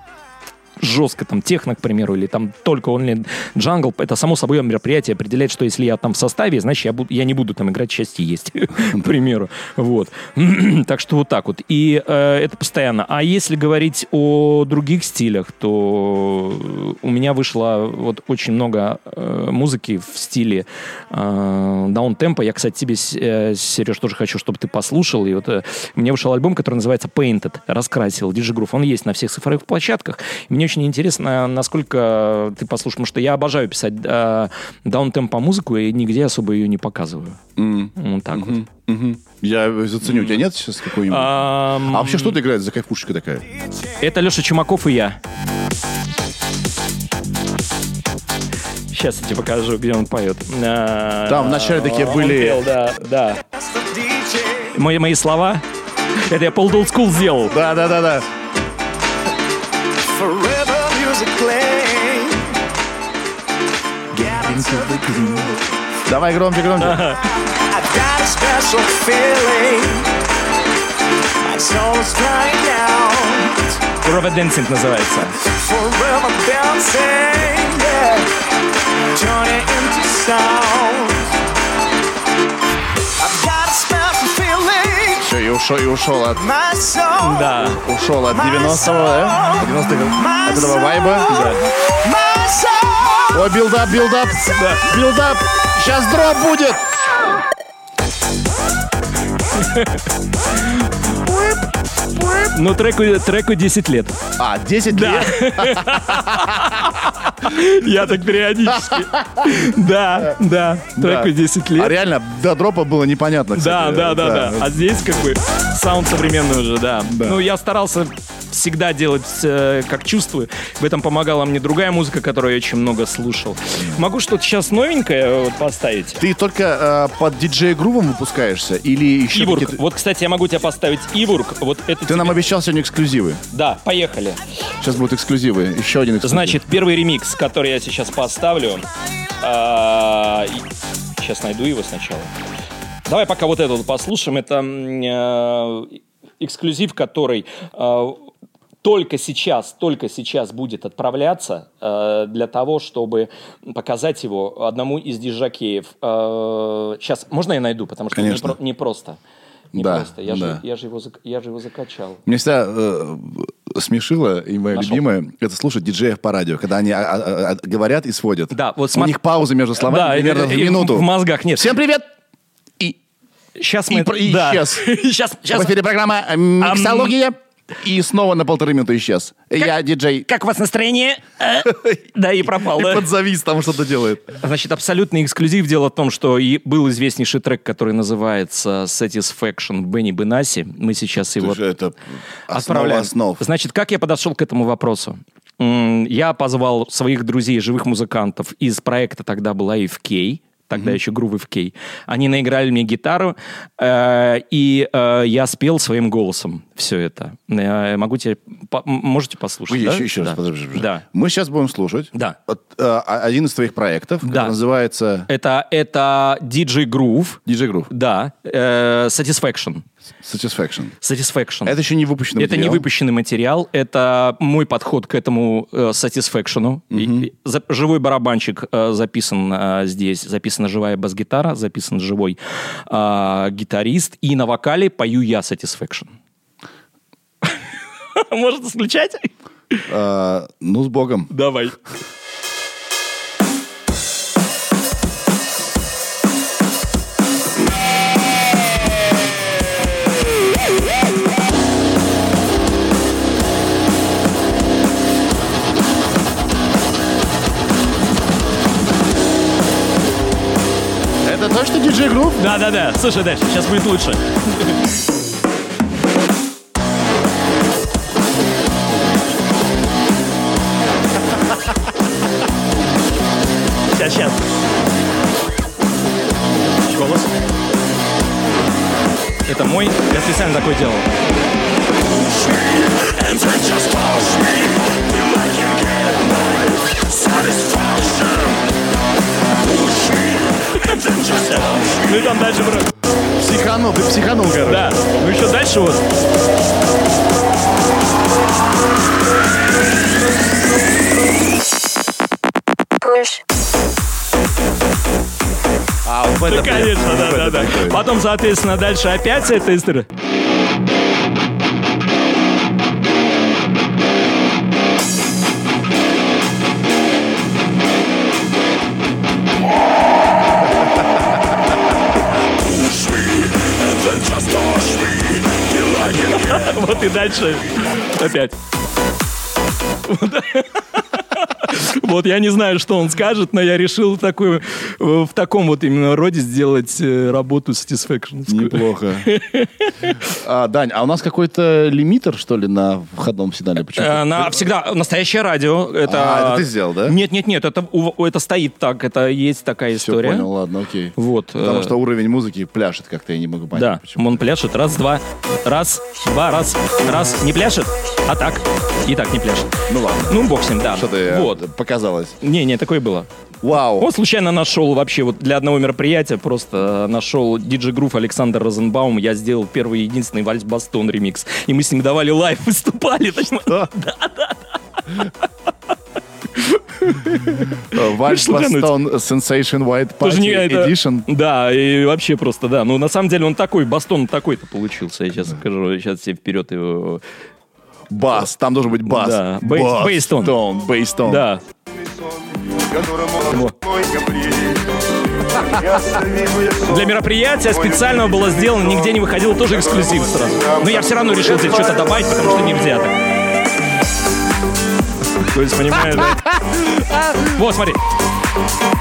жестко там техно, к примеру, или там только only джангл, это само собой мероприятие определяет, что если я там в составе, значит, я, буду, я не буду там играть счастье есть, к примеру. Вот. так что вот так вот. И э, это постоянно. А если говорить о других стилях, то у меня вышло вот очень много э, музыки в стиле э, даунтемпа. Я, кстати, тебе, Сереж, тоже хочу, чтобы ты послушал. И вот э, меня вышел альбом, который называется Painted, раскрасил, Диджи Грув. Он есть на всех цифровых площадках. И мне очень интересно, насколько ты послушаешь, потому что я обожаю писать э, даунтемпа музыку, и нигде особо ее не показываю. Вот так вот. Мгм. Я заценю. У тебя нет сейчас какой-нибудь? А Ам, вообще что ты играет за кайфушечка такая? Это Леша Чумаков и я. Сейчас я тебе покажу, где он поет. А, Там вначале такие были- пел, да, да. Мои, мои слова. Это я Пол Old School сделал. Да, да, да, да. Давай громче, громче. I've got a special feeling. My soul is crying out. Forever Dancing называется. Forever dancing. Yeah. Turn it into sound. I've got a special feeling. Все, и ушел, и ушел от, My soul. Да. ушел от 90-го, да? От 90-го, от этого вайба. Soul. О, build-up, build-up. Да. Build-up. Сейчас drop будет. Ну, треку, треку 10 лет. А, 10 лет. Я так периодически. Да, да. Треку Да. 10 А лет. реально, до drop а было непонятно, Да, да, да, да. А здесь как бы саунд современный уже, да. Ну, я старался всегда делать, э, как чувствую. В этом помогала мне другая музыка, которую я очень много слушал. Могу что-то сейчас новенькое э, вот поставить? Ты только э, под диджей-грувом выпускаешься? Или еще Ивург. какие-то... Вот, кстати, я могу тебе поставить Ивург. Вот это Ты тебе- нам обещал сегодня эксклюзивы. Да, поехали. Сейчас будут эксклюзивы. Еще один эксклюзив. Значит, первый ремикс, который я сейчас поставлю. а, Сейчас найду его сначала. Давай пока вот этот послушаем. Это э, эксклюзив, который э, только сейчас, только сейчас будет отправляться э, для того, чтобы показать его одному из диджакеев. Э, сейчас, можно я найду, потому что Конечно. не, про- не просто. Не Да, просто. Я, да. же, я, же его, я же его закачал. Меня всегда э, смешило, и мое Нашел. любимое, это слушать диджеев по радио, когда они а, а, а, говорят и сводят. Да, вот У смотри- них паузы между словами Да, примерно и- в и минуту. в мозгах нет. Всем привет! И Сейчас И мы... про- и да. исчез. сейчас, сейчас. в эфире программа «Миксология». И снова на полторы минуты исчез. Я диджей. Как у вас настроение? Э? Да, и пропал, И подзавис, там что-то делает. Значит, абсолютный эксклюзив. Дело в том, что и был известнейший трек, который называется Satisfaction Бенни Бенаси. Мы сейчас его Это же это основа отправляем. основ. Значит, как я подошел к этому вопросу? Я позвал своих друзей, живых музыкантов из проекта тогда был AFK, тогда еще Groove FK. Они наиграли мне гитару, э, и э, я спел своим голосом все это. Э, могу тебе... по- можете послушать, Вы да? еще, еще раз, Да. подожди, подожди. Да. Мы сейчас будем слушать Да. вот, э, один из твоих проектов, Да. называется Это, это DJ Groove, DJ Groove. да, э, Satisfaction. Satisfaction. Satisfaction. Это еще не выпущенный Это не материал? выпущенный материал, это мой подход к этому э, satisfaction. И- и за- живой барабанчик э, записан э, здесь, записана живая бас-гитара, записан живой э, гитарист, и на вокале пою я satisfaction. Может включать? Э, ну, с Богом. Давай. DJ Groove? Да-да-да, слушай дальше, сейчас будет лучше. Сейчас, сейчас. Голос. Это мой, я специально такой делал. Ну и там дальше, бро. Психанул, ты психанул, короче. Да. Ну еще дальше вот. push, А, вот Ну, это конечно, прям- да, да, да. Потом, соответственно, дальше опять эта история. Вот и дальше опять. Вот я не знаю, что он скажет, но я решил такую, э, в таком вот именно роде сделать э, работу Satisfaction. Неплохо. А, Дань, а у нас какой-то лимитер, что ли, на входном сигнале? Почему? Э, На, всегда настоящее радио. Это, А, это ты сделал, да? Нет, нет, нет, это, это стоит так, это есть такая Все, история. понял, ладно, окей. Вот. Потому что уровень музыки пляшет как-то, я не могу понять. Да, почему. он пляшет. Раз, два, раз, два, раз, раз. Не пляшет, а так. И так не пляшет. Ну ладно. Ну, бог с ним, да. Что-то э, Вот. Показалось. Не, не, такое было. Вау. Вот случайно нашел вообще вот для одного мероприятия просто э, нашел DJ Groove Александр Розенбаум. Я сделал первый и единственный вальс Бастон ремикс. И мы с ним давали live, выступали. точно. Э, Вальс Слушай, ну, Бостон Sensation White Party не это- Edition. Да, и вообще просто, да. Ну, на самом деле он такой, Бастон такой-то получился. Я сейчас скажу, сейчас тебе вперед его... Бас, там должен быть бас. Да, бейс- бейстон. Бастон, бейстон. Да. Для мероприятия специального было сделано, нигде не выходило, тоже эксклюзив сразу. Но я все равно решил здесь что-то добавить, потому что нельзя так. То есть, понимаешь, да? Вот, смотри,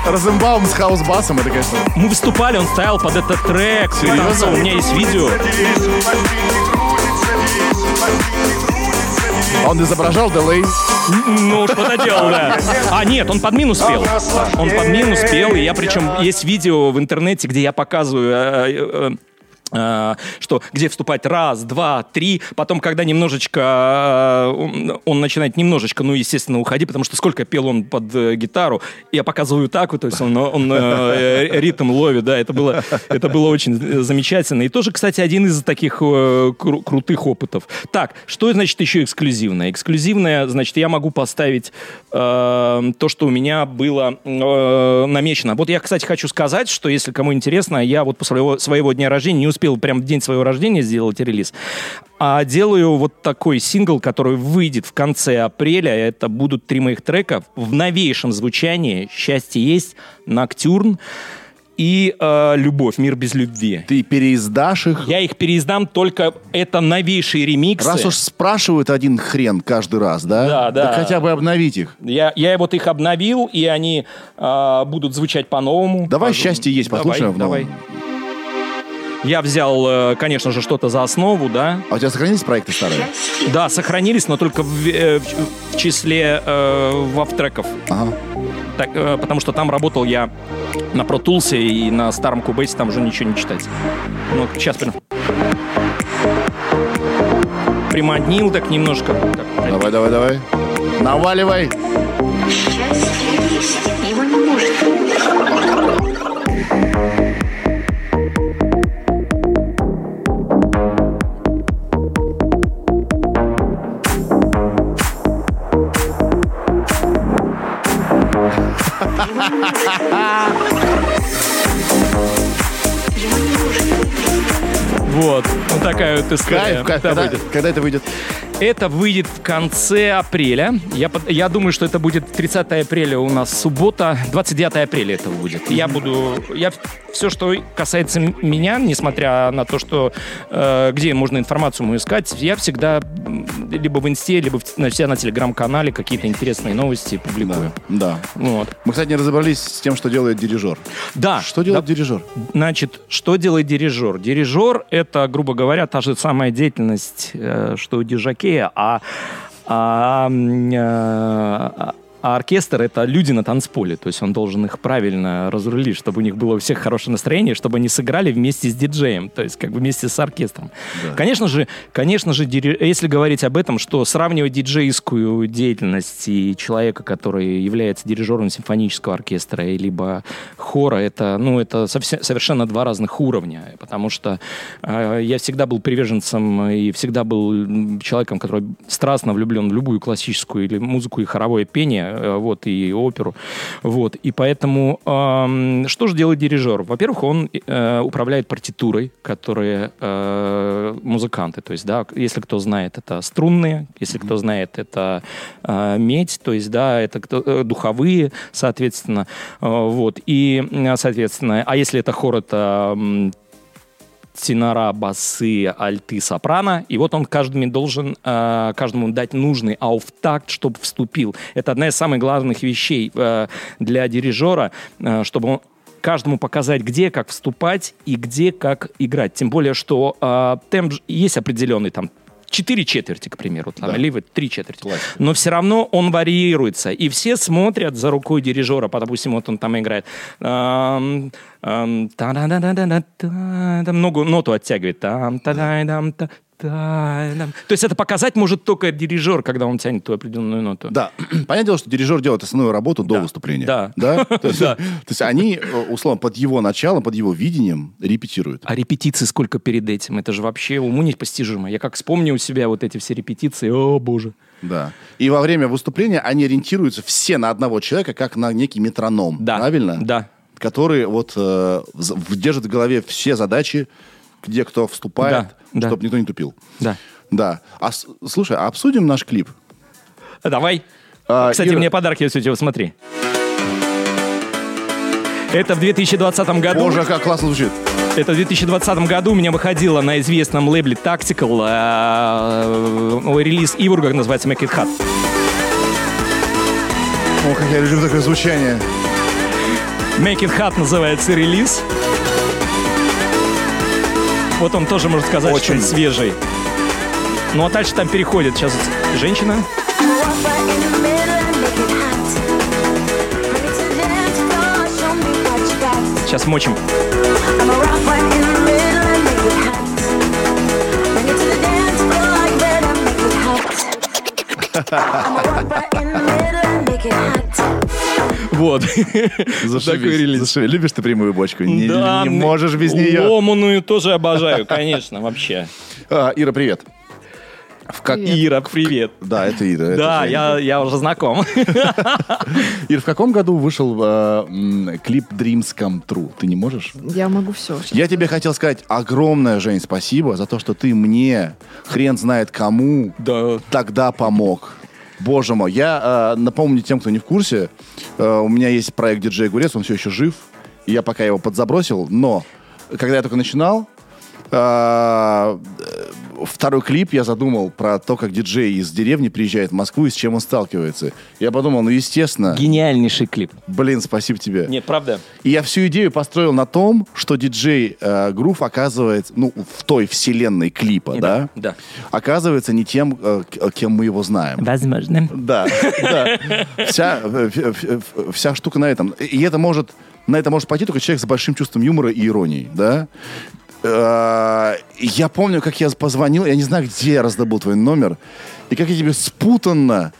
Розенбаум с хаус-басом, это, конечно... мы выступали, он стоял под этот трек. Серьезно? У меня есть видео. Он изображал делей. Ну, что-то делал, да. А, нет, он под минус пел. Он под минус пел, и я причем есть видео в интернете, где я показываю э, э, э, что где вступать раз, два, три, потом, когда немножечко э, он, начинает немножечко, ну, естественно, уходи, потому что сколько пел он под э, гитару, я показываю так, вот, то есть он, он э, ритм ловит, да, это было, это было очень замечательно. И тоже, кстати, один из таких кру- крутых опытов. Так, что значит еще эксклюзивное? Эксклюзивное, значит, я могу поставить э, то, что у меня было э, намечено. Вот я, кстати, хочу сказать, что если кому интересно, я вот после своего, своего дня рождения не успел прям в день своего рождения сделать релиз, а делаю вот такой сингл, который выйдет в конце апреля. Это будут три моих трека в новейшем звучании. «Счастье есть», «Ноктюрн» и э, «Любовь», «Мир без любви». Ты переиздашь их. Я их переиздам, только это новейшие ремиксы. Раз уж спрашивают один хрен каждый раз, да? Да, да. Так хотя бы обновить их. Я, я вот их обновил, и они а, будут звучать по-новому. Давай Пож- «Счастье есть» Давай, послушаем в новом. давай. Я взял, э, конечно же, что-то за основу, да. А у тебя сохранились проекты старые? Да, сохранились, но только в, э, в- в числе э, вав-треков. Ага. Так, э, потому что там работал я на Pro Tools и на старом Cubase там уже ничего не читать. Ну, сейчас прям. Приманил так немножко. Так, Давай, давай, давай. Наваливай. Вот. Вот такая вот история. Кайф, кайф. Да, Когда, когда это выйдет? Это выйдет в конце апреля. Я, я думаю, что это будет 30 апреля у нас суббота, 29 апреля это будет. Я буду... Я все, что касается меня, несмотря на то, что э, где можно информацию мою искать, я всегда либо в инсте, либо в, на, себя на телеграм-канале какие-то интересные новости публикую. Да. Вот. Мы, кстати, не разобрались с тем, что делает дирижер. Да. Что делает да. дирижер? Значит, что делает дирижер? Дирижер — это, грубо говоря, та же самая деятельность, э, что у дирижакея, а, а, э, а оркестр — это люди на танцполе, то есть он должен их правильно разрулить, чтобы у них было у всех хорошее настроение, чтобы они сыграли вместе с диджеем, то есть как бы вместе с оркестром. Конечно же, конечно же, если говорить об этом, что сравнивать диджейскую деятельность и человека, который является дирижером симфонического оркестра, либо хора, это, ну, это совсе- совершенно два разных уровня, потому что э, я всегда был приверженцем и всегда был человеком, который страстно влюблен в любую классическую или музыку и хоровое пение, э, вот, и оперу, вот, и поэтому эм, что же делает дирижер? Во-первых, он э, управляет партитурой, которые э, музыканты, то есть, да, если кто знает, это струнные, если кто знает, это э, медь, то есть, да, это кто, э, духовые, соответственно, э, вот, и, э, соответственно, а если это хор, это тенора, басы, альты, сопрано. И вот он каждому должен э, каждому дать нужный ауфтакт, чтобы вступил. Это одна из самых главных вещей э, для дирижера, э, чтобы он каждому показать, где как вступать и где как играть. Тем более, что э, темп есть определенный там четыре четверти, к примеру, там, Да. или вот три четверти. Но все равно он варьируется. И все смотрят за рукой дирижера. по- Допустим, вот он там играет. Много ноту оттягивает. Там, та- та-дам. То есть это показать может только дирижер, когда он тянет ту определенную ноту. Да. Понятное дело, что дирижер делает основную работу до Да. выступления. Да. Да? То есть, Да. то есть они, э, условно, под его началом, под его видением репетируют. А репетиций сколько перед этим? Это же вообще уму непостижимо. Я как вспомню у себя вот эти все репетиции, о боже. Да. И во время выступления они ориентируются все на одного человека, как на некий метроном. Да. Правильно? Да. Который вот э, держит в голове все задачи, где кто вступает, Да, да. чтобы никто не тупил. Да. Да. А слушай, а обсудим наш клип? Давай. А, Кстати, Ира- мне подарки есть у тебя, смотри. Это в 2020 году. Боже, как классно звучит. Это в 2020 году у меня выходила на известном лейбле Tactical э, э, релиз Ивурга, называется Make It Hot. О, как я люблю такое звучание. Make It Hot называется релиз. Вот он тоже, можно сказать, что он Очень. свежий. Ну а дальше там переходит сейчас женщина. Сейчас мочим. Вот. Такой релиз. Любишь ты прямую бочку? Не, Да, не можешь без нее. Ломаную тоже обожаю, конечно, вообще. А, Ира, привет. В как... Ира, привет. Да, это Ира. это Да, Женя. я, я уже знаком. Ир, в каком году вышел э, клип Dreams Come True? Ты не можешь? Я могу все. Я тебе хотел сказать огромное, Жень, спасибо за то, что ты мне, хрен знает кому, Да. тогда помог. Боже мой, я э, напомню тем, кто не в курсе, э, у меня есть проект диджей Гурец, он все еще жив, и я пока его подзабросил, но когда я только начинал, э, второй клип я задумал про то, как диджей из деревни приезжает в Москву и с чем он сталкивается. Я подумал, ну, естественно, Гениальнейший клип. блин, спасибо тебе. Нет, правда? И я всю идею построил на том, что диджей э, Грув оказывается, ну, в той вселенной клипа, да, да. оказывается не тем, э, к- кем мы его знаем. Возможно. Да, да. Вся, э, вся штука на этом. И это может, на это может пойти только человек с большим чувством юмора и иронии, да? Э, Я помню, как я позвонил, я не знаю, где я раздобыл твой номер, и как я тебе спутанно,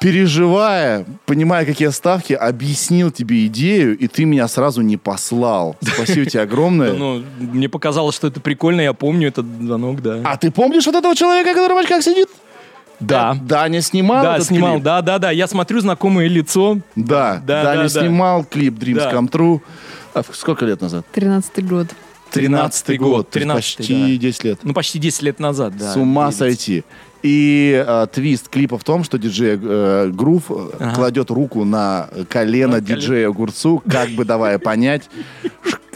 переживая, понимая, какие ставки, объяснил тебе идею, и ты меня сразу не послал. Спасибо тебе огромное. Ну, мне показалось, что это прикольно, я помню этот звонок, да. А ты помнишь вот этого человека, который в очках сидит? да. Даня снимал Да, этот снимал, клип? да, да, да. Я смотрю знакомое лицо. Да, Да, Даня да, да. снимал клип Dreams Да. Come True. А сколько лет назад? Тринадцатый год. 13-й год, то есть 13-й, почти 10 лет. Ну, почти 10 лет назад, да. С ума Девять. сойти. И э, твист клипа в том, что диджей э, Грув э, Ага. кладет руку на колено На диджея Огурцу, как бы давая понять,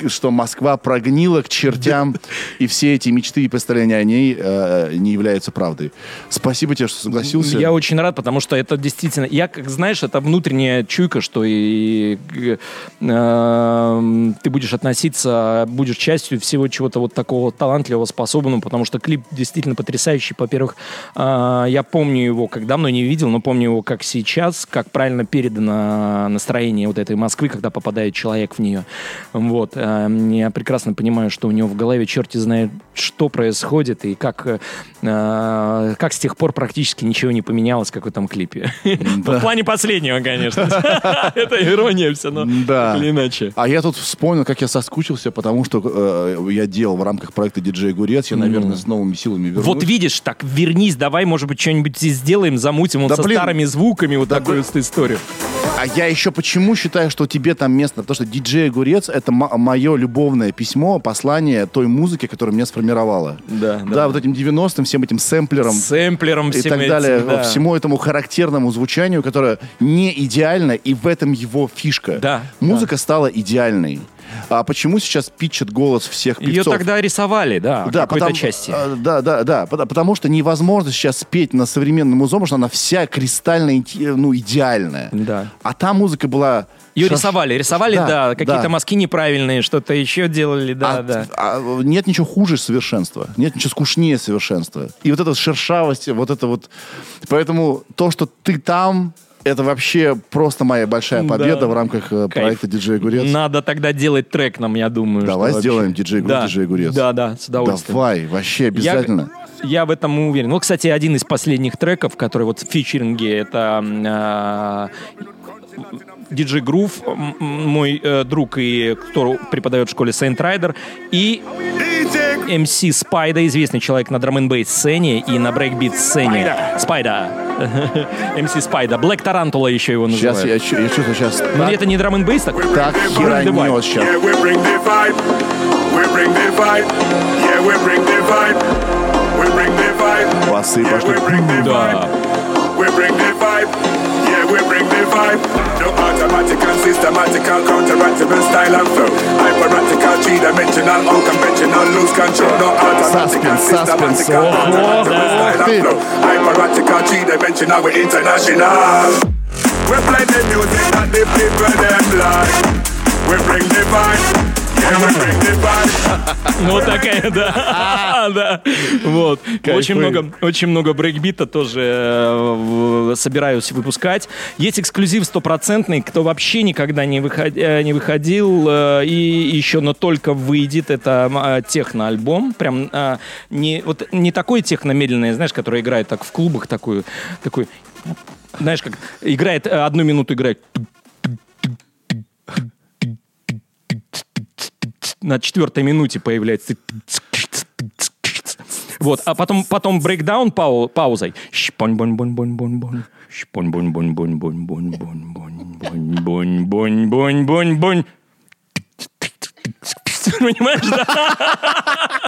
что Москва прогнила к чертям, и все эти мечты и представления о ней э, не являются правдой. Спасибо тебе, что согласился. Я очень рад, потому что это действительно... Я, как знаешь, это внутренняя чуйка, что и э, э, ты будешь относиться, будешь частью всего чего-то вот такого талантливого, способного, потому что клип действительно потрясающий. Во-первых, я помню его, как давно не видел, но помню его как сейчас, как правильно передано настроение вот этой Москвы, когда попадает человек в нее. Вот. Э, Я прекрасно понимаю, что у него в голове черти знает, что происходит и как, э, э, как с тех пор практически ничего не поменялось, как в этом клипе. В плане последнего, конечно. Это ирония все, но Да. так или иначе. А я тут вспомнил, как я соскучился, потому что я делал в рамках проекта «Диджей Гурец». Я, наверное, с новыми силами вернусь. Вот видишь, так вернись, давай, может быть, что-нибудь здесь сделаем, замутим вот Да со блин. старыми звуками вот Да такую вот историю. А я еще почему считаю, что тебе там место? Потому что «Диджей Огурец» — это мое любовное письмо, послание той музыки, которая меня сформировала. Да, Да, вот этим 90-м, всем этим сэмплером Сэмплером и так этим, далее, да. всему этому характерному звучанию, которое не идеально, и в этом его фишка. Да, Музыка стала идеальной. А почему сейчас питчет голос всех Ее певцов? тогда рисовали, да, Да, какой-то потому, части. э, да, да, да, пот- потому что невозможно сейчас спеть на современном музон, потому что она вся кристально инти- ну, идеальная. Да. А та музыка была... Ее шаш- рисовали, рисовали, Да, да, какие-то да. мазки неправильные, что-то еще делали, да, А- да. а нет ничего хуже совершенства. Нет ничего скучнее совершенства. И вот эта шершавость, вот это вот... Поэтому то, что ты там, это вообще просто моя большая победа Да. в рамках э, Кайф. проекта «Диджей Огурец». Надо тогда делать трек нам, я думаю. Давай сделаем вообще. «Диджей Да. «Диджей Огурец». Да, да, с удовольствием. Давай, вообще Я- обязательно. Я, в этом уверен. Ну, кстати, один из последних треков, который вот в featuring е, это а, DJ Groove, мой э, друг, и кто преподает в школе Sound Rider, и MC Spyda, известный человек на drum'n сцене и на breakbeat сцене. Spyda. MC Spyda. Black Tarantula еще его Сейчас называют. я, чу- я чувствую, сейчас Но так, это не drum'n так? так херанет сейчас. Yeah, we bring the vibe. We bring the vibe. Yeah, we bring the vibe. We bring the vibe. Басы Yeah, пошли. we bring the Да. vibe. We bring the vibe. Yeah, we bring the vibe. No automatic and systematical, counteractable style and flow. Hyperactical, three-dimensional, unconventional, lose control. No automatic and systematical, counteractable style and flow. Hyperactical, three-dimensional, we're international. We play the music that the people them like. We bring the vibe. Ну, вот такая, да. да. Вот. Очень много, очень много брейкбита тоже э, собираюсь выпускать. Есть эксклюзив стопроцентный, кто вообще никогда не, э, выходил э, и еще, но только выйдет. Это техно-альбом. Прям не, вот, не такой техно-медленный, знаешь, который играет так в клубах, такой, такой знаешь, как играет, одну минуту играет на четвертой минуте появляется. Вот, а потом, потом брейкдаун пау, паузой. Шпонь-бонь-бонь-бонь-бонь-бонь. Теперь понимаешь, да?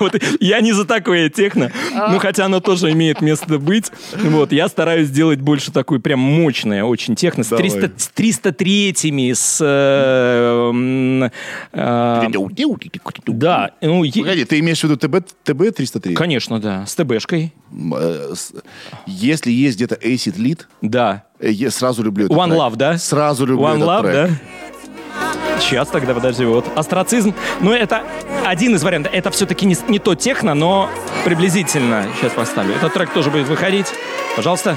Вот я не за такое техно, но хотя оно тоже имеет место быть. Вот, я стараюсь делать больше такой прям мощное очень техно. С, 300-303-ми, с... Э, э, да. Ну, е... Погоди, ты имеешь в виду ТБ, ТБ 303? Конечно, да. С ТБшкой. Э, если есть где-то Acid Lead... Да. Я сразу люблю этот One. Love, да? Сразу люблю One Love, да? Сейчас тогда, подожди, вот. Астрацизм. Ну, это один из вариантов. Это все-таки не, не то техно, но приблизительно. Сейчас поставлю. Этот трек тоже будет выходить. Пожалуйста.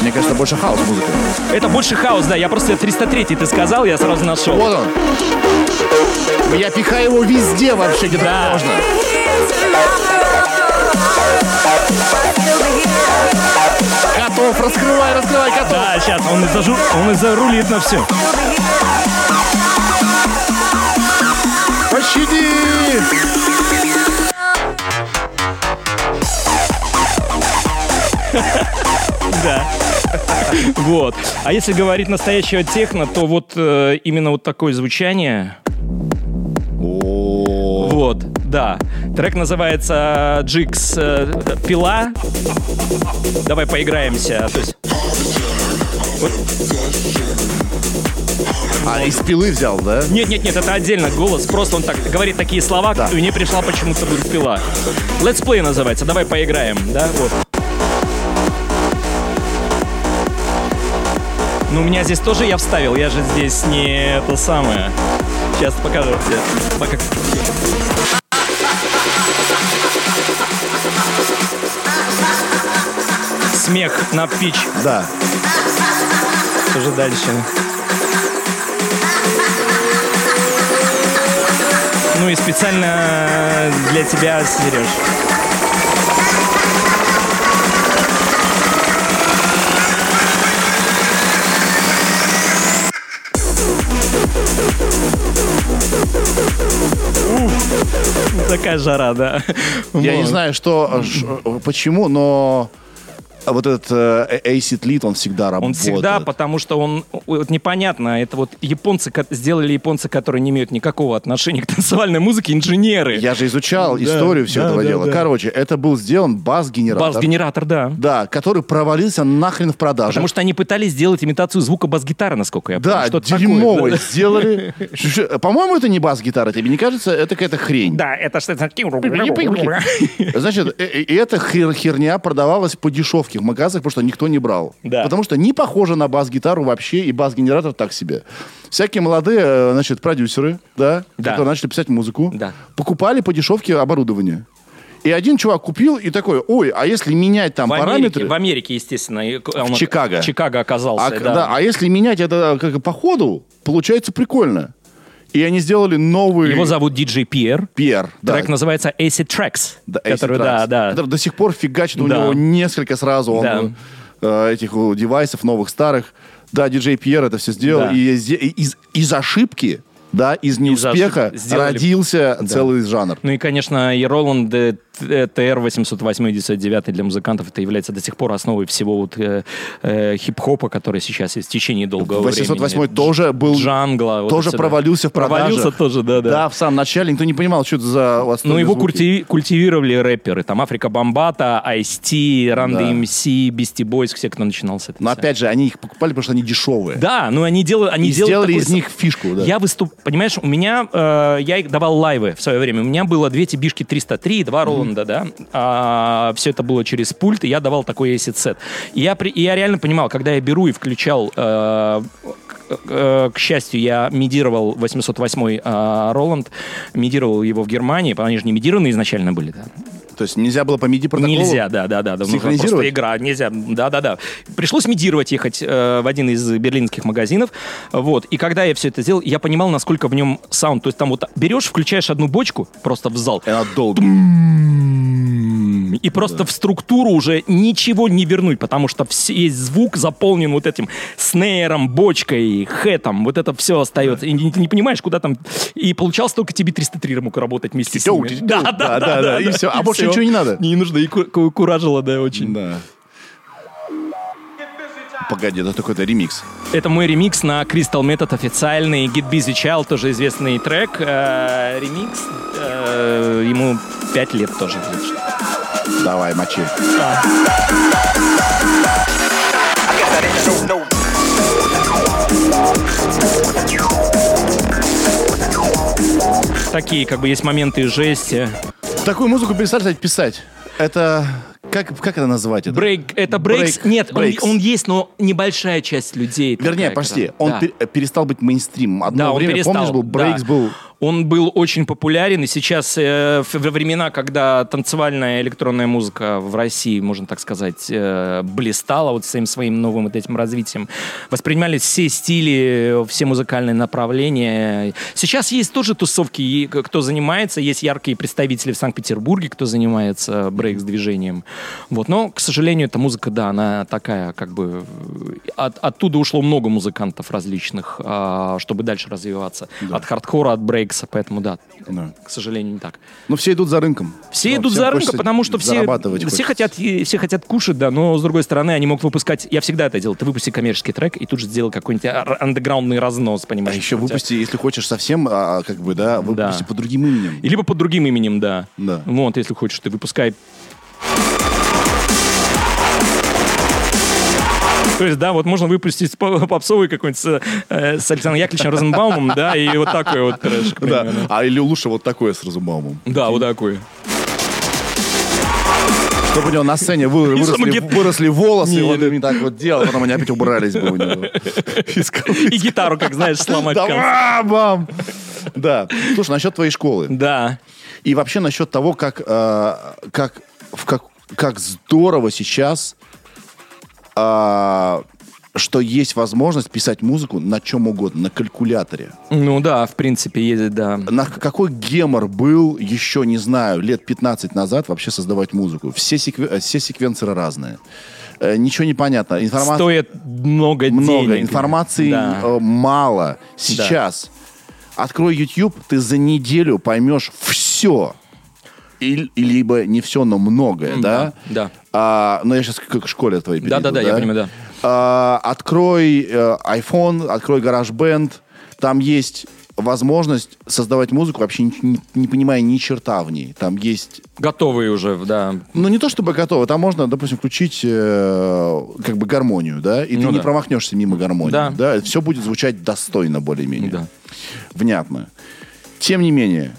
Мне кажется, больше хаос музыка. Это больше хаос, да. Я просто 303 ты сказал, я сразу нашел. Вот он. Я пихаю его везде вообще, где Да. можно. Котов, раскрывай, раскрывай котов. Да, сейчас, он, и зажу... он и зарулит на все. Пощади! Да. Вот. А если говорить настоящего техно, то вот э, именно вот такое звучание. Вот, да. Трек называется Джикс э, Пила. Давай поиграемся. То есть, А, из пилы взял, да? нет, нет, нет, это отдельно голос. Просто он так говорит такие слова, и мне пришла почему-то будет пила. Let's Play называется. Давай поиграем, да? Вот. Ну, у меня здесь тоже я вставил, я же здесь не то самое. Сейчас покажу тебе. Пока- Смех на пич. Да. Тоже дальше. Ну и специально для тебя, Сереж. Такая жара, да. Я не знаю, что, почему, но вот этот э, Acid Lead, он всегда Он работает. всегда, потому что он, вот непонятно, это вот японцы, ко- сделали японцы, которые не имеют никакого отношения к танцевальной музыке, инженеры. Я же изучал Да, историю всего да, этого да, дела. да. Короче, это был сделан бас-генератор. Бас-генератор, да. Да, который провалился нахрен в продаже. Потому что они пытались сделать имитацию звука бас-гитары, насколько я Да, помню. Что-то дерьмовый такое, сделали. По-моему, это не бас-гитара, тебе не кажется? Это какая-то хрень. Да, это что-то... Значит, э- э- и эта хер- херня продавалась по дешевке в магазинах, потому что никто не брал. Да. Потому что не похоже на бас-гитару вообще, и бас-генератор так себе. Всякие молодые, э, значит, продюсеры, да, Да. которые начали писать музыку, Да. покупали по дешевке оборудование. И один чувак купил и такой, ой, а если менять там В Америке, параметры... в Америке, естественно. он- Чикаго. В Чикаго оказался, А, да. да, а если менять это как по ходу, получается прикольно. И они сделали новый Его зовут DJ Pierre. Пьер. да. Трек называется Acid Tracks. Да, Acid который, Tracks, да, да. который до сих пор фигачит, у Да. него несколько сразу он, Да. э, этих э, девайсов новых, старых. Да, диджей Пьер это все сделал. Да. И, зе- и из, из ошибки, да, из неуспеха ошибки сделали- родился целый жанр. Ну и, конечно, и Роланд э, т- TR-808-99 для музыкантов это является до сих пор основой всего вот, э, э, хип-хопа, который сейчас есть в течение долгого 808 времени. тоже был... Джангла. вот тоже отсюда. провалился в продажах. Провалился тоже, да, да. Да, в самом начале никто не понимал, что это за Ну, его культи- культивировали рэперы. Там Африка Бомбата, Ice-T, Run Да. DMC, Beastie Boys, все, кто начинал с этого. Но опять же, они их покупали, потому что они дешевые. Да, ну они делали... Они И делали сделали такой из них фишку. Да. Я выступ... Понимаешь, у меня... э, я давал лайвы в свое время. У меня было две тибишки 303 и два Роланда, да. А, все это было через пульт, и я давал такой acid сет. И я, при... и я реально понимал, когда я беру и включал... э, к- э, счастью, я медировал 808 э, Роланд, медировал его в Германии, они же не медированные изначально были, да. То есть нельзя было по MIDI протоколу? Нельзя, да, да, да. да. Синхронизировать? просто игра, нельзя, да, да, да. Пришлось медировать, ехать э, в один из берлинских магазинов, вот. И когда я все это сделал, я понимал, насколько в нем саунд. То есть там вот берешь, включаешь одну бочку просто в зал, она долго. и просто в структуру уже ничего не вернуть, потому что весь звук заполнен вот этим снейром, бочкой, хэтом, вот это все остается. И ты не понимаешь, куда там... И получалось только тебе 303 мог работать вместе с ними. Тю-тю, да, да, да, и всё. А больше. Ничего не надо. Не нужно, и ку- ку- куражило, да, очень. Да. Погоди, это какой-то ремикс. Это мой ремикс на Crystal Method официальный Get Busy Child, тоже известный трек. Э, ремикс. э, ему 5 лет тоже. Давай, мочи. Такие, как бы, есть моменты жести. Такую музыку перестали писать. Это... Как, как это назвать? Это? Брейк, это брейкс? Брейк- Нет, он-. Он, есть, но небольшая часть людей. Вернее, почти. которая- Он Да. пер- перестал быть мейнстримом. Одно Да, он время, перестал. помнишь, был брейкс да. был... Он был очень популярен, и сейчас э, в- во времена, когда танцевальная электронная музыка в России, можно так сказать, э, блистала вот своим своим новым вот этим развитием, воспринимались все стили, все музыкальные направления. Сейчас есть тоже тусовки, кто занимается, есть яркие представители в Санкт-Петербурге, кто занимается брейкс-движением. Вот, но, к сожалению, эта музыка, да, она такая, как бы, от- оттуда ушло много музыкантов различных, а, чтобы дальше развиваться. От хардкора, от брейкса, поэтому да, Да. к сожалению, не так. Ну, все идут за рынком. Все Ну, идут за рынком, потому что все, все, хотят, все хотят кушать, да, но с другой стороны они могут выпускать, я всегда это делал, ты выпусти коммерческий трек и тут же сделал какой-нибудь андеграундный разнос, А понимаешь? еще У тебя- выпусти, если хочешь совсем, а, как бы, да, выпусти Да. под другим именем. И Либо под другим именем, да. Да. Вот, если хочешь, ты выпускай. То есть, да, вот можно выпустить по- попсовый какой-нибудь с, э, с Александром Яковлевичем Розенбаумом, да, и вот такой вот трэш. Да. А или лучше вот такое с Разумбаумом. Да, вот такой. Чтобы у него на сцене вы- выросли, гит- выросли волосы, Не, вот они так вот делал, потом они опять убрались бы у него. И гитару, как знаешь, сломать. Да, бам! Да. Слушай, насчет твоей школы. Да. И вообще насчет того, как, э, как, в как, как здорово сейчас, э, что есть возможность писать музыку на чем угодно, на калькуляторе. Ну да, в принципе, ездит, да. На какой гемор был еще, не знаю, лет 15 назад вообще создавать музыку? Все, секве- э, все секвенсоры разные. Э, Ничего не понятно. Информация Стоит много, много, денег. информации Да. э, мало. Сейчас открой YouTube, ты за неделю поймешь все. И, и либо не все, но многое, да? да. А, но я сейчас к, к школе твоей перейду, Да-да-да, я понимаю, да. А, открой э, iPhone, открой GarageBand, там есть возможность создавать музыку, вообще не, не- не понимая ни черта в ней. Там есть Готовые уже, да. ну, не то чтобы готово, там можно, допустим, включить э, как бы гармонию, да, и Ну ты не да. промахнешься мимо гармонии. Да. Да. Все будет звучать достойно более-менее. Да. Внятно. Тем не менее,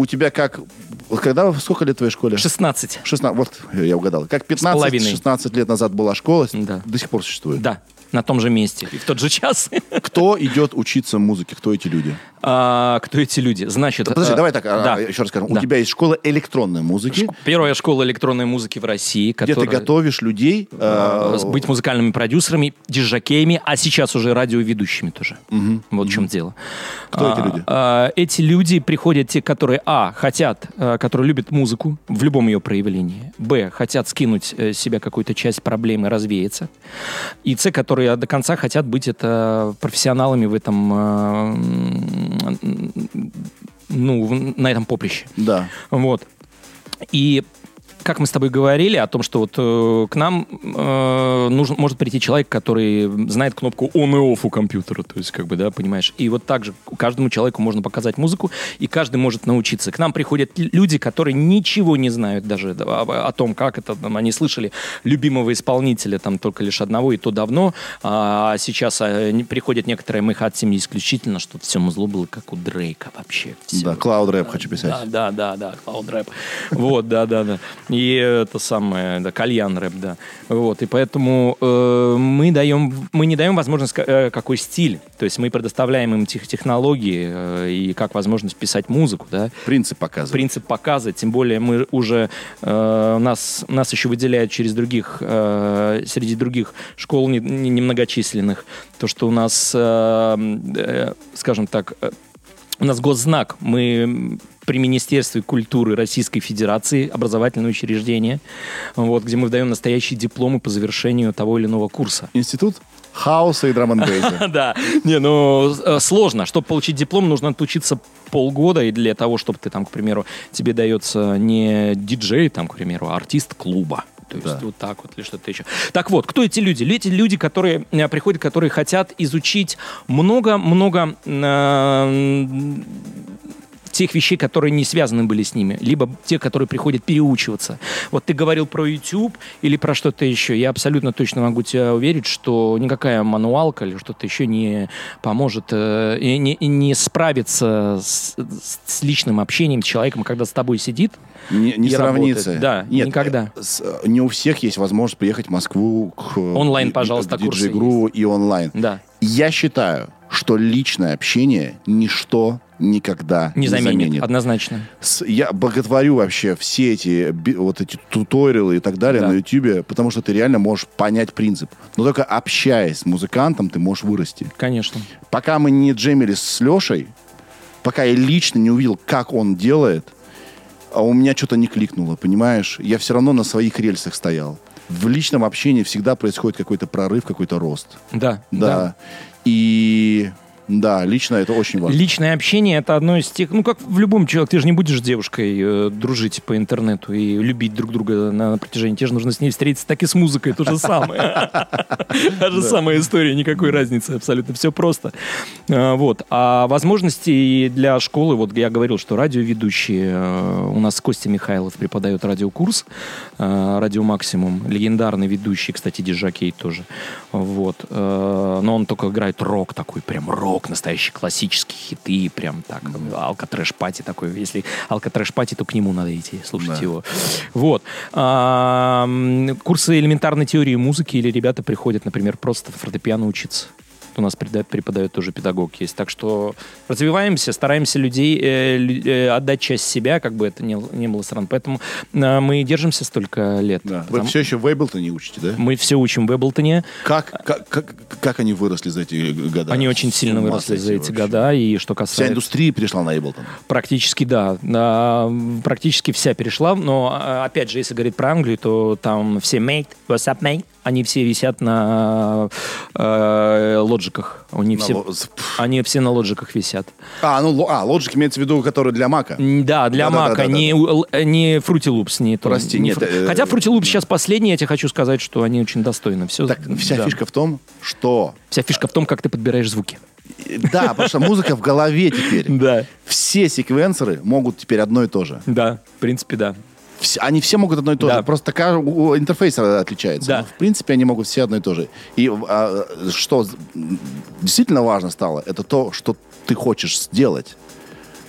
у тебя как... Когда, сколько лет твоей школе? 16. 16, вот я угадал. Как половиной. 15-16 лет назад была школа, Да. до сих пор существует. Да, на том же месте. И в тот же час. Кто идет учиться музыке? Кто эти люди? А, кто эти люди? Значит... Подожди, а, давай так, а, да. еще раз скажем. Да. У тебя есть школа электронной музыки, Первая школа электронной музыки в России, где ты готовишь людей... э, э, быть музыкальными продюсерами, диджакеями, а сейчас уже радиоведущими тоже. Вот в чем дело. Кто эти А, люди? а, Эти люди приходят те, которые, а, хотят, э, которые любят музыку в любом ее проявлении, б, хотят скинуть э, себя какую-то часть проблемы, развеяться, и с, которые до конца хотят быть это профессионалами в этом, э, ну, на этом поприще. Да. Вот. И как мы с тобой говорили о том, что вот э, к нам э, нужен, может прийти человек, который знает кнопку on и off у компьютера, то есть как бы, да, понимаешь. И вот так же каждому человеку можно показать музыку, и каждый может научиться. К нам приходят люди, которые ничего не знают даже да, о, о том, как это, там, они слышали любимого исполнителя там только лишь одного, и то давно, а сейчас э, не- приходят некоторые мы хотим исключительно, чтобы все музло было как у Дрейка вообще. Всё. Да, клауд рэп хочу писать. Да, да, да, да, Cloud Rap. Вот, да, да, да. И это самое, да, кальян рэп, да. Вот, и поэтому э, мы даем, мы не даем возможность, э, какой стиль. То есть мы предоставляем им тех, технологии э, и как возможность писать музыку, да. Принцип показывает. Принцип показа, тем более мы уже э, нас нас еще выделяют через других э, среди других школ не- не- немногочисленных то, что у нас, э, э, скажем так, э, у нас госзнак. Мы при Министерстве культуры Российской Федерации образовательное учреждение, вот, где мы выдаем настоящие дипломы по завершению того или иного курса. Институт хаоса и драм Да, не, ну э, сложно. Чтобы получить диплом, нужно отучиться полгода, и для того, чтобы ты там, к примеру, тебе дается не диджей, там, к примеру, а артист клуба. То есть Да. вот так вот или что-то еще. Так вот, кто эти люди? Эти люди, которые э, приходят, которые хотят изучить много-много э, тех вещей, которые не связаны были с ними, либо те, которые приходят переучиваться. Вот ты говорил про YouTube или про что-то еще. Я абсолютно точно могу тебя уверить, что никакая мануалка или что-то еще не поможет э, не, не справиться с, с личным общением с человеком, когда с тобой сидит. Не, не сравнится. работает. Да, Нет, никогда. э, с- э, не у всех есть возможность приехать в Москву к Онлайн, и- пожалуйста, к курсы диджей-гру и онлайн. Да. Я считаю, что личное общение ничто никогда Не не, заменит, однозначно. С- Я боготворю вообще все эти би- вот эти туториалы и так далее Да. на Ютубе, потому что ты реально можешь понять принцип. Но только общаясь с музыкантом, ты можешь вырасти. Конечно. Пока мы не джемили с Лешей, пока я лично не увидел, как он делает, а у меня что-то не кликнуло, понимаешь? Я все равно на своих рельсах стоял. В личном общении всегда происходит какой-то прорыв, какой-то рост. Да. Да. И да, лично это очень важно. Личное общение это одно из тех, ну как в любом человеке, ты же не будешь с девушкой э, дружить по интернету и любить друг друга на протяжении. Тебе же нужно с ней встретиться, так и с музыкой то же самое. Та же самая история, никакой разницы, абсолютно все просто. А, Вот. А возможности для школы, вот я говорил, что радиоведущие, э, у нас Костя Михайлов преподает радиокурс, э, Радио Максимум, легендарный ведущий, кстати, диджей тоже. Вот. Э, Но он только играет рок такой, прям рок, настоящий классический хиты, прям так. Алкотрэш- party такой. Если алкотрэш- party, то к нему надо идти, слушать Да. его. Вот. А, Курсы элементарной теории музыки или ребята приходят, например, просто фортепиано учиться. У нас преподает, преподает тоже педагог есть. Так что развиваемся, стараемся людей э, э, отдать часть себя, как бы это ни, не было странно. Поэтому э, мы держимся столько лет. Да. Вы Потому- все еще в Эйблтоне учите, да? Мы все учим в Эблтоне. Как, как, как, как они выросли за эти года? Они очень сильно выросли за эти вообще. года. И что Вся касается... индустрия перешла на Эйблтон. Практически да. Практически вся перешла. Но, а, опять же, если говорить про Англию, то там все mate, what's up, mate? Они все висят на э, лоджиках. Они На все, ло- они все на лоджиках висят. А, ну, а, Logic имеется в виду, который для Мака. Да, для Да-да-да-да-да. Мака, не, у- л- не Fruity Loops. Не то, Прости, не нет, Фру- э, Хотя Fruity Loops сейчас последний, я тебе хочу сказать, что они очень достойны. Все, Так вся да. фишка в том, что... Вся фишка в том, как ты подбираешь звуки. Да, потому что музыка в голове теперь. Да. Все секвенсоры могут теперь одно и то же. Да, в принципе, да. Все- они все могут одно и то Да. же. Просто такая, у- у интерфейс отличается. Да. Но, в принципе, они могут все одно и то же. И а, что действительно важно стало, это то, что ты хочешь сделать.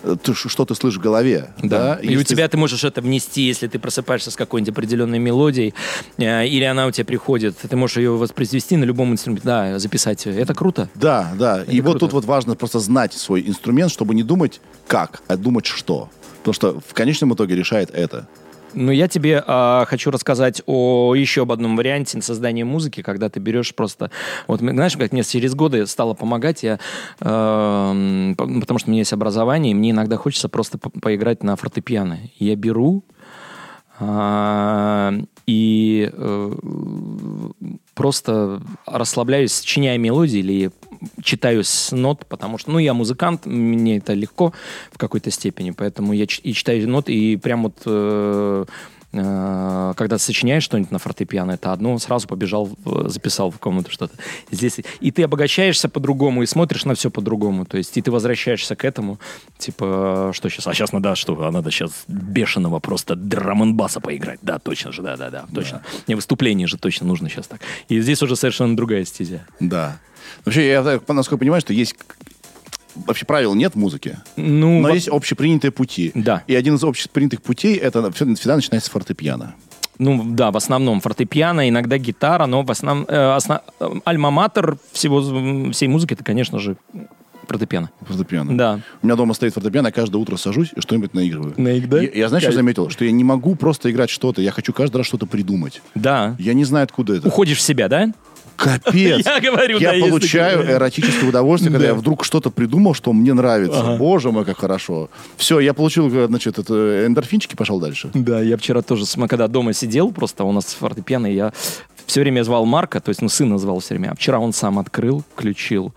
Э, ты что ты слышишь в голове. Да. И у Если тебя ты можешь это внести, если ты просыпаешься с какой-нибудь определенной мелодией, э, или она у тебя приходит, ты можешь ее воспроизвести на любом инструменте, да, записать. Это круто. Да, да. И вот круто. тут вот важно просто знать свой инструмент, чтобы не думать как, а думать что. Потому что в конечном итоге решает это. Ну, я тебе а, хочу рассказать о еще об одном варианте создания музыки, когда ты берешь просто... Вот, знаешь, как мне через годы стало помогать, я, по- потому что у меня есть образование, и мне иногда хочется просто по- поиграть на фортепиано. Я беру а, и э, просто расслабляюсь, сочиняя мелодии или читаю с нот, потому что, ну, я музыкант, мне это легко в какой-то степени, поэтому я и читаю ноты, и прям вот э, э, когда сочиняешь что-нибудь на фортепиано, это одно, сразу побежал, записал в комнату что-то. Здесь и ты обогащаешься по-другому, и смотришь на все по-другому, то есть и ты возвращаешься к этому, типа, что сейчас, а сейчас надо что, а надо сейчас бешеного просто драм баса поиграть, да, точно же, да-да-да, точно. Не выступление же точно нужно сейчас так. И здесь уже совершенно другая стезя. Да. Вообще, я насколько понимаю, что есть... Вообще правил нет в музыке, Ну, но во- есть общепринятые пути. Да. И один из общепринятых путей, это всегда начинается с фортепиано. Ну да, в основном фортепиано, иногда гитара, но в основном э, осно- э, альма-матер всего всей музыки это, конечно же, фортепиано. Фортепиано. Да. У меня дома стоит фортепиано, я каждое утро сажусь и что-нибудь наигрываю. Наиг- да? Я, я знаешь, что заметил? Что я не могу просто играть что-то, я хочу каждый раз что-то придумать. Да. Я не знаю, откуда это. Уходишь в себя, да? Капец! Я говорю, Я да, получаю такое. эротическое удовольствие, когда Да. я вдруг что-то придумал, что мне нравится. Боже мой, как хорошо. Все, я получил, значит, это, эндорфинчики, пошел дальше. Да, я вчера тоже, когда дома сидел, просто у нас фортепиано, я все время звал Марка, то есть, ну, сына звал все время, а вчера он сам открыл, включил,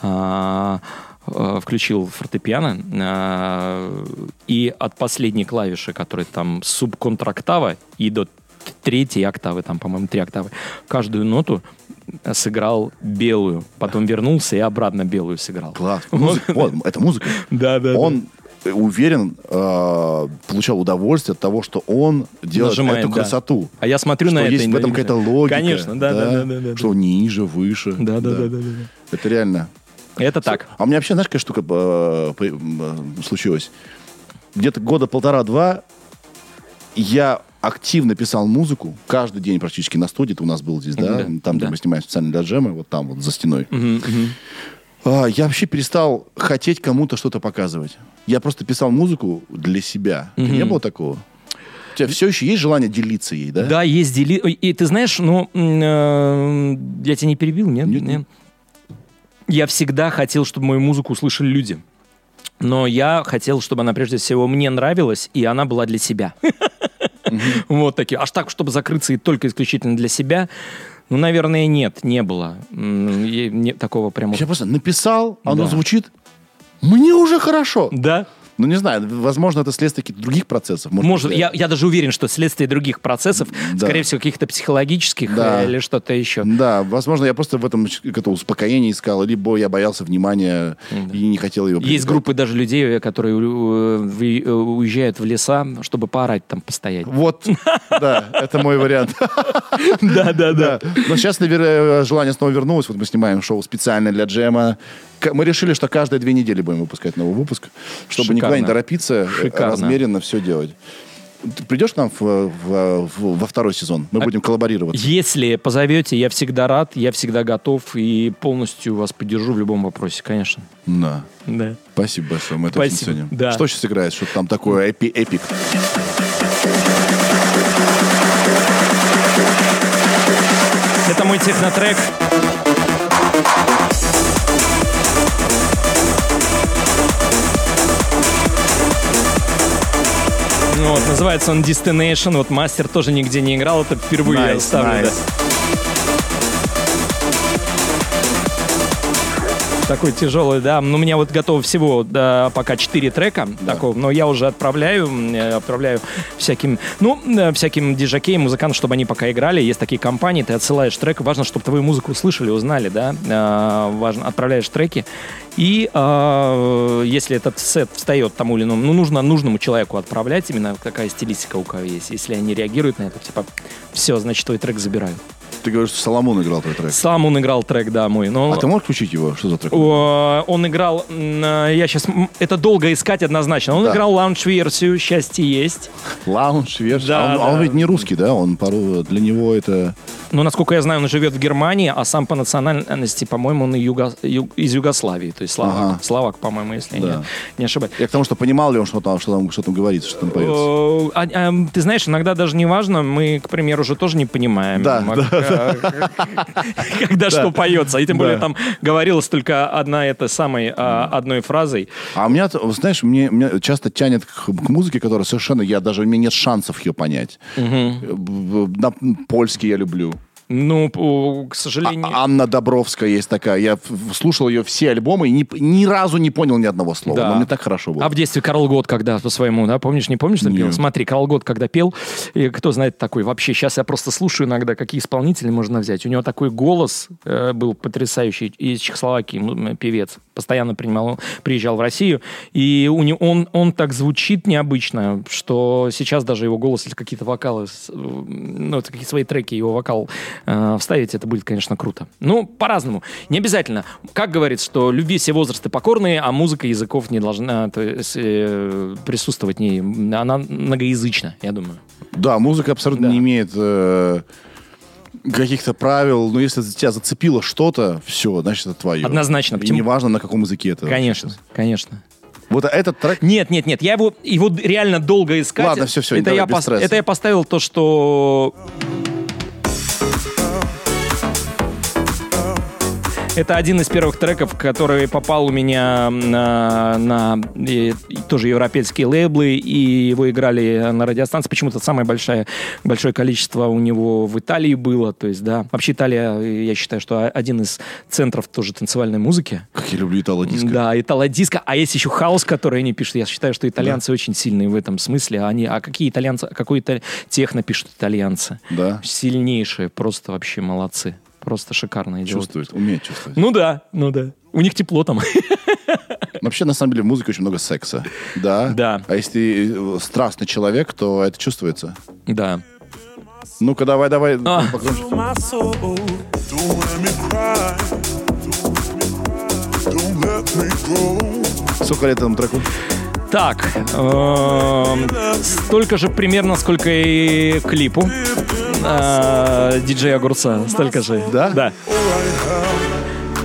а, э, включил фортепиано, а, и от последней клавиши, которая там субконтрактава, и до третьей октавы, там, по-моему, три октавы. Каждую ноту сыграл белую, потом вернулся и обратно белую сыграл. Класс. Музыка- вот, это музыка. Да, да. Он э, уверен, э, получал удовольствие от того, что он делает Нажимает, эту да. красоту. А я смотрю что на это. есть в этом какая-то логика. Конечно, да, да, да, да, да. Что ниже, выше. Да, да, да, да, да. Это реально. Это так. А у меня вообще, знаешь, какая штука э, э, случилась? Где-то года полтора-два я активно писал музыку каждый день практически на студии. Это у нас был здесь, да? Да, Там, где да. мы снимаем специально для джема, вот там вот за стеной. Мгм. А, я вообще перестал хотеть кому-то что-то показывать. Я просто писал музыку для себя. Тебя Не было такого? У тебя все еще есть желание делиться ей, да? Да, есть дели... И ты знаешь, ну, э, я тебя не перебил, нет? Нет, нет. Я всегда хотел, чтобы мою музыку услышали люди. Но я хотел, чтобы она прежде всего мне нравилась, и она была для себя. Вот такие. Аж так, чтобы закрыться и только исключительно для себя, ну, наверное, нет, не было. М, и не- такого прямо... Я просто написал, оно звучит, мне уже хорошо. Да? Ну, не знаю, возможно, это следствие каких-то других процессов. Может, Может, я, я даже уверен, что следствие других процессов, Да. скорее всего, каких-то психологических Да. э, или что-то еще. Да, возможно, я просто в этом какое-то успокоение искал, либо я боялся внимания и не хотел его Есть группы даже людей, э, которые э, уезжают в леса, чтобы поорать там, постоять. Вот, да, это мой вариант. Да, да, Да. Но сейчас, наверное, желание снова вернулось. Вот мы снимаем шоу специально для джема. Мы решили, что каждые две недели будем выпускать новый выпуск, чтобы никуда не Шикарно. торопиться, э, Шикарно. размеренно все делать. Ты придешь к нам в- в- в- во второй сезон? Мы будем коллаборировать. Если позовете, я всегда рад, я всегда готов и полностью вас поддержу в любом вопросе, конечно. Да. Да. Спасибо большое, мы это очень Спасибо. ценим. Да. Что сейчас играет? Что там такое эпи эпик? Это мой технотрек. Вот, называется он Destination. Вот мастер тоже нигде не играл, это впервые я Nice, ставлю. да. Такой тяжелый, да. Ну, у меня вот готово всего да, пока 4 трека такого, но я уже отправляю, э, отправляю всяким, ну, э, всяким диджакеям, музыкантам, чтобы они пока играли. Есть такие компании, ты отсылаешь трек, важно, чтобы твою музыку услышали, узнали, да. Э, важно, отправляешь треки. И э, если этот сет встает тому или иному, ну, нужно нужному человеку отправлять именно какая стилистика у кого есть. Если они реагируют на это, типа, все, значит, твой трек забирают. Ты говоришь, что Соломон играл твой трек. Сам он играл трек, да, мой. Но А ты можешь включить его? Что за трек? Он играл, э, я сейчас, это долго искать однозначно. Он Да. играл лаунж-версию «Счастье есть». Лаунж, версия. Да, а, он, а он да. ведь не русский, да? Он пару для него это... Но, насколько я знаю, он живет в Германии, а сам по национальности, по-моему, он юго- ю- из Югославии. То есть словак, Ага. словак по-моему, если я Да. не, не ошибаюсь. Я к тому, что понимал ли он, что там, что там, что там говорится, что там поется. А- а, ты знаешь, иногда даже не важно, мы, к примеру, же тоже не понимаем, Да, м, а, когда что поется. И тем более там говорилось только одна этой самой а, одной фразой. А у меня, знаешь, мне, часто тянет к, музыке, которая совершенно, я даже, у меня нет шансов ее понять. Э, польский я люблю. Ну, к сожалению... А- Анна Добровская есть такая. Я слушал ее все альбомы и ни, ни разу не понял ни одного слова. Да. Но мне так хорошо было. А в детстве Карл Гот, когда по своему, да, помнишь, не помнишь, что пел? Смотри, Карл Гот, когда пел, и кто знает такой вообще, сейчас я просто слушаю иногда, какие исполнители можно взять. У него такой голос э, был потрясающий из Чехословакии, певец, постоянно принимал, приезжал в Россию, и у него, он, он так звучит необычно, что сейчас даже его голос, если какие-то вокалы, э, ну, это какие свои треки, его вокал э, вставить, это будет, конечно, круто. Ну, по-разному. Не обязательно. Как говорится, что любви все возрасты покорные, а музыка языков не должна то есть, э, присутствовать не Она многоязычна, я думаю. Да, музыка абсолютно Да. не имеет э, каких-то правил. Но если тебя зацепило что-то, все, значит, это твое. Однозначно. И Тем- неважно, на каком языке это. Конечно, конечно. Вот этот трек... Нет, нет, нет, я его, его реально долго искать. Ладно, всё, всё, это, давай, я пос- стресса. это я поставил то, что... Это один из первых треков, который попал у меня на, на и- и тоже европейские лейблы, и его играли на радиостанции. Почему-то самое большое, большое количество у него в Италии было. То есть, да. Вообще Италия, я считаю, что один из центров тоже танцевальной музыки. Как я люблю итало-диско. Да, итало-диско. А есть еще хаос, который они пишут. Я считаю, что итальянцы очень сильные в этом смысле. Они, а какие итальянцы, а какой италь- техно пишут итальянцы? Да. Сильнейшие, просто вообще молодцы. Просто шикарно делают. Чувствует, умеет чувствовать. Ну да, ну да. У них тепло там. Вообще, на самом деле, в музыке очень много секса. Да? Да. А если ты э, страстный человек, то это чувствуется. Да. Ну-ка, давай, давай. А. Сколько лет этому треку? Так, эм, столько же примерно, сколько и клипу э, диджея Огурца. Столько же. Да? Да.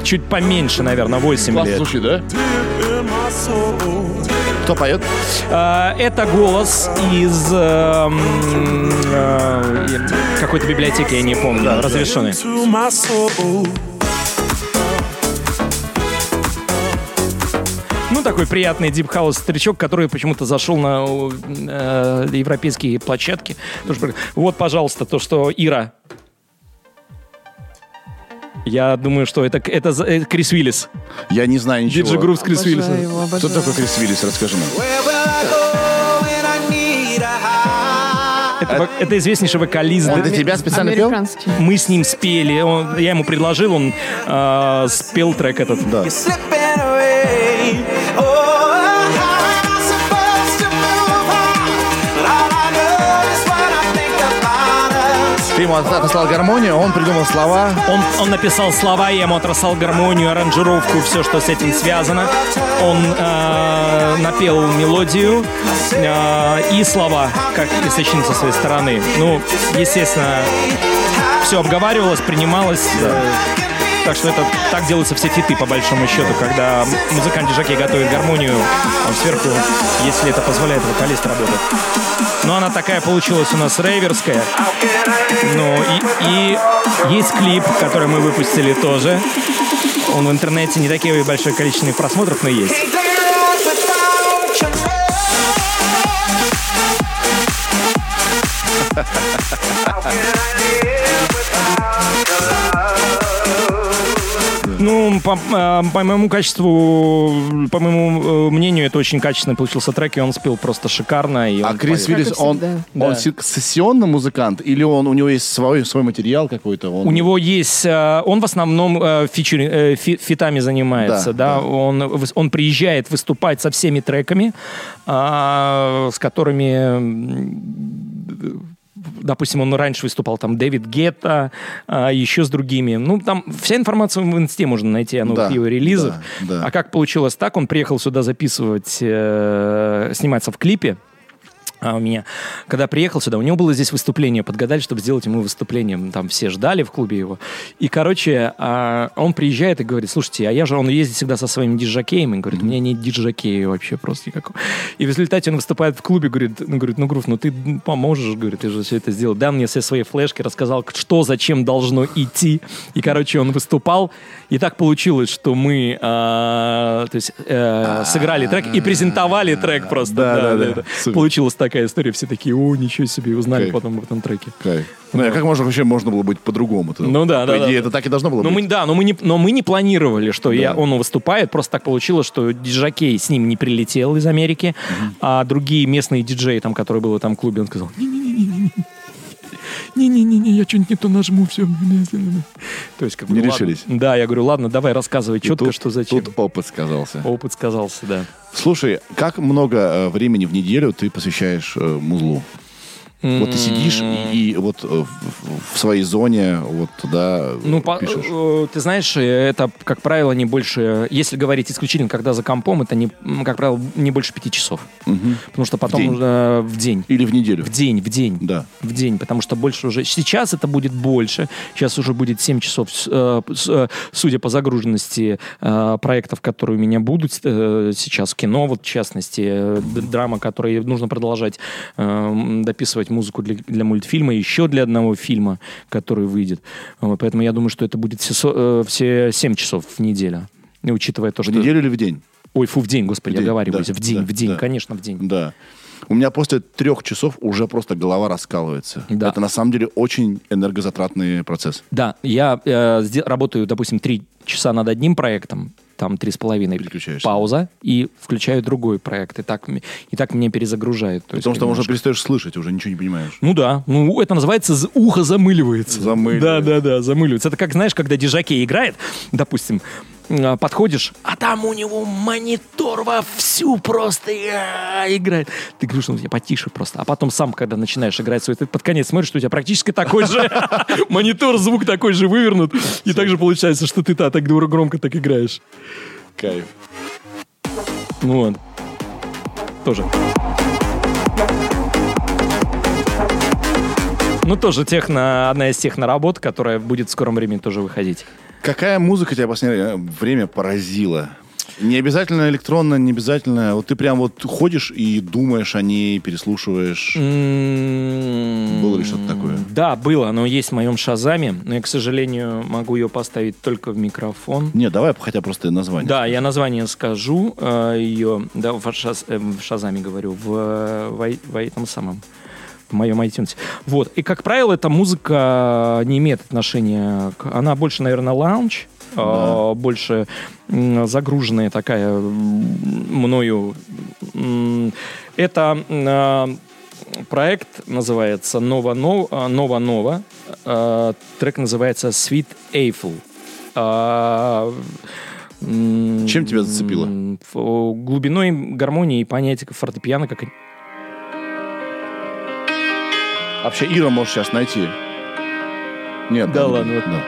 Чуть поменьше, наверное, 8 Классно лет. звучит, да? Кто поет? Э, Это голос из эм, э, какой-то библиотеки, я не помню, разрешенный. Такой приятный дип хаус старичок, который почему-то зашел на э, европейские площадки. Вот, пожалуйста, то, что Ира. Я думаю, что это, это, это Крис Уиллис. Я не знаю ничего. Диджи Грув с Крис Уиллисом. Кто такой Крис Виллис? Расскажи нам. Это, это известнейший вокалист. Он для тебя специально пел? Мы с ним спели. Он- я ему предложил, он э, спел трек этот. Да. Ему от- отослал гармонию, он придумал слова. Он, он написал слова, я ему отрасал гармонию, аранжировку, все, что с этим связано. Он э, напел мелодию э, и слова, как и сочинил со своей стороны. Ну, естественно, все обговаривалось, принималось. э, так что это так делаются все фиты, по большому счету, когда музыкант Джаки готовит гармонию, а сверху, если это позволяет, вокалист работать. Но она такая получилась у нас рейверская. Ну, и, и есть клип, который мы выпустили тоже. Он в интернете не такие большое количество просмотров, но есть. Can't live without Ну, по, э, по моему качеству, по моему э, мнению, это очень качественно получился трек, и он спел просто шикарно. И А он Крис поет. Виллис, он, он Да. се- сессионный музыкант или он у него есть свой, свой материал какой-то? Он... У него есть, э, он в основном э, фичери- э, фи- фитами занимается, Да, да, да. Он, он приезжает выступать со всеми треками, а, с которыми, допустим, он раньше выступал там Дэвид Гетта, а, еще с другими. Ну, там вся информация в инсте можно найти о новых Да, его релизах. да, да. А как получилось так, он приехал сюда записывать, э, сниматься в клипе, а у меня, когда приехал сюда, у него было здесь выступление, подгадали, чтобы сделать ему выступление. Там все ждали в клубе его. И, короче, а, он приезжает и говорит, слушайте, а я же, он ездит всегда со своим диджакеем, и говорит, у меня нет диджакея вообще просто никакого. И в результате он выступает в клубе, говорит, ну, говорит, ну, Грув, ну ты поможешь, говорит, ты же все это сделал. Дал мне все свои флешки, рассказал, что, зачем должно идти. И, короче, он выступал, и так получилось, что мы, а, то есть, э, сыграли трек и презентовали трек просто. Да, да, да. это. Супер. Такая история, все такие, о, ничего себе, узнали Кайф. потом об этом треке. Кайф. Ну, а как можно вообще можно было быть по-другому? Ну да, По да, идее, да. это так и должно было Но быть. мы, да, но мы, не, но мы не планировали, что я, он выступает. Просто так получилось, что диджакей с ним не прилетел из Америки, а другие местные диджеи, там, которые были в этом клубе, он сказал, не-не-не-не-не. Не-не-не, я что-нибудь не то нажму, все. То есть, как бы, Не ладно. решились. Да, я говорю, ладно, давай рассказывай четко, тут- что зачем. Тут опыт сказался. Опыт сказался, да. Слушай, как много э, времени в неделю ты посвящаешь э, музлу? Вот ты сидишь и, и вот э, в, в- в своей зоне вот туда Ну, по- пишешь. э, ты знаешь, э, это, как правило, не больше... Если говорить исключительно, когда за компом, это, не, как правило, не больше пяти часов. Потому что потом день? уже в день. Или в неделю? В день, в день. Да. В день, потому что больше уже... Сейчас это будет больше. Сейчас уже будет 7 часов, судя по загруженности проектов, которые у меня будут сейчас. Кино, вот в частности, драма, которую нужно продолжать дописывать делать музыку для, для мультфильма, еще для одного фильма, который выйдет. Вот, поэтому я думаю, что это будет все, э, все 7 часов в неделю. И учитывая то, В что... неделю или в день? Ой, фу, в день, господи, В я день, оговариваюсь. да, в день, да, в день, да. конечно, в день. Да. У меня после трех часов уже просто голова раскалывается. Да. Это на самом деле очень энергозатратный процесс. Да, я э, работаю, допустим, три часа над одним проектом, там три с половиной, Переключаешься. пауза, и включаю другой проект. И так, и так меня перезагружает. То есть Потому что уже немножко. перестаешь слышать, уже ничего не понимаешь. Ну да, ну это называется ухо замыливается. Замыливается. Да, да, да, замыливается. Это как, знаешь, когда дижаке играет, допустим, подходишь, а там у него монитор вовсю просто а, играет. Ты говоришь, ну тебя потише просто. А потом сам, когда начинаешь играть свой, ты под конец смотришь, что у тебя практически такой же монитор, звук такой же вывернут. И также получается, что ты та так громко так играешь. Кайф. Ну вот. Тоже. Ну, тоже техно, одна из техноработ, которая будет в скором времени тоже выходить. Какая музыка тебя в последнее время поразила? Не обязательно электронная, не обязательно. Вот ты прям вот ходишь и думаешь о ней, переслушиваешь. Было ли что-то такое? Да, было, но есть в моем шазаме, но я, к сожалению, могу ее поставить только в микрофон. Не, давай хотя просто название. Да, я название скажу э, ее, да, в, шаз- э, в Шазаме говорю, в, э, в, в этом самом, в моем iTunes. Вот, и, как правило, эта музыка не имеет отношения к... Она больше, наверное, лаунж, э, больше м, загруженная такая мною. Это э, проект называется Нова Нова. Нова. Э, Трек называется Sweet Eiffel. Чем тебя зацепило? Глубиной гармонии и понятия фортепиано, как Вообще Ира можешь сейчас найти. Нет. Да ладно, вот. да.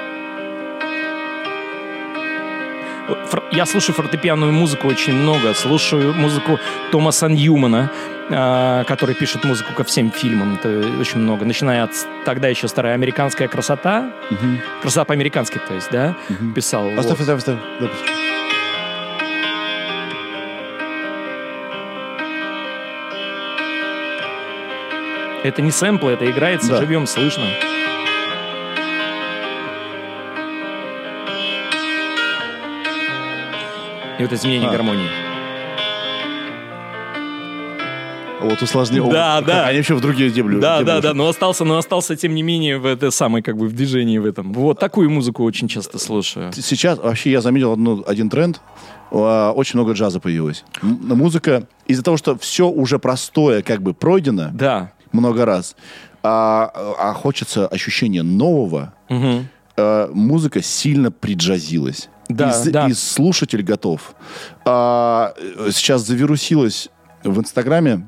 Я слушаю фортепианную музыку очень много. Слушаю музыку Томаса Ньюмана, а, который пишет музыку ко всем фильмам. Это очень много. Начиная от тогда еще старая американская красота. Красота по-американски, то есть, да? Писал. вот. Оставь, оставь, Это не сэмплы, это играется Да. живем, слышно. И вот изменение А. гармонии. Вот усложнил. Да, да. Они вообще в другие дебри. Да, дебри да, да, ушли. но остался, но остался, тем не менее, в этой самой, как бы, в движении в этом. Вот такую музыку очень часто слушаю. Сейчас вообще я заметил одну, один тренд. Очень много джаза появилось. Музыка из-за того, что все уже простое как бы пройдено Да. Много раз, а, а хочется ощущения нового, Мгм. э, музыка сильно приджазилась. Да, и, да. и слушатель готов. А, э, сейчас завирусилось в Инстаграме.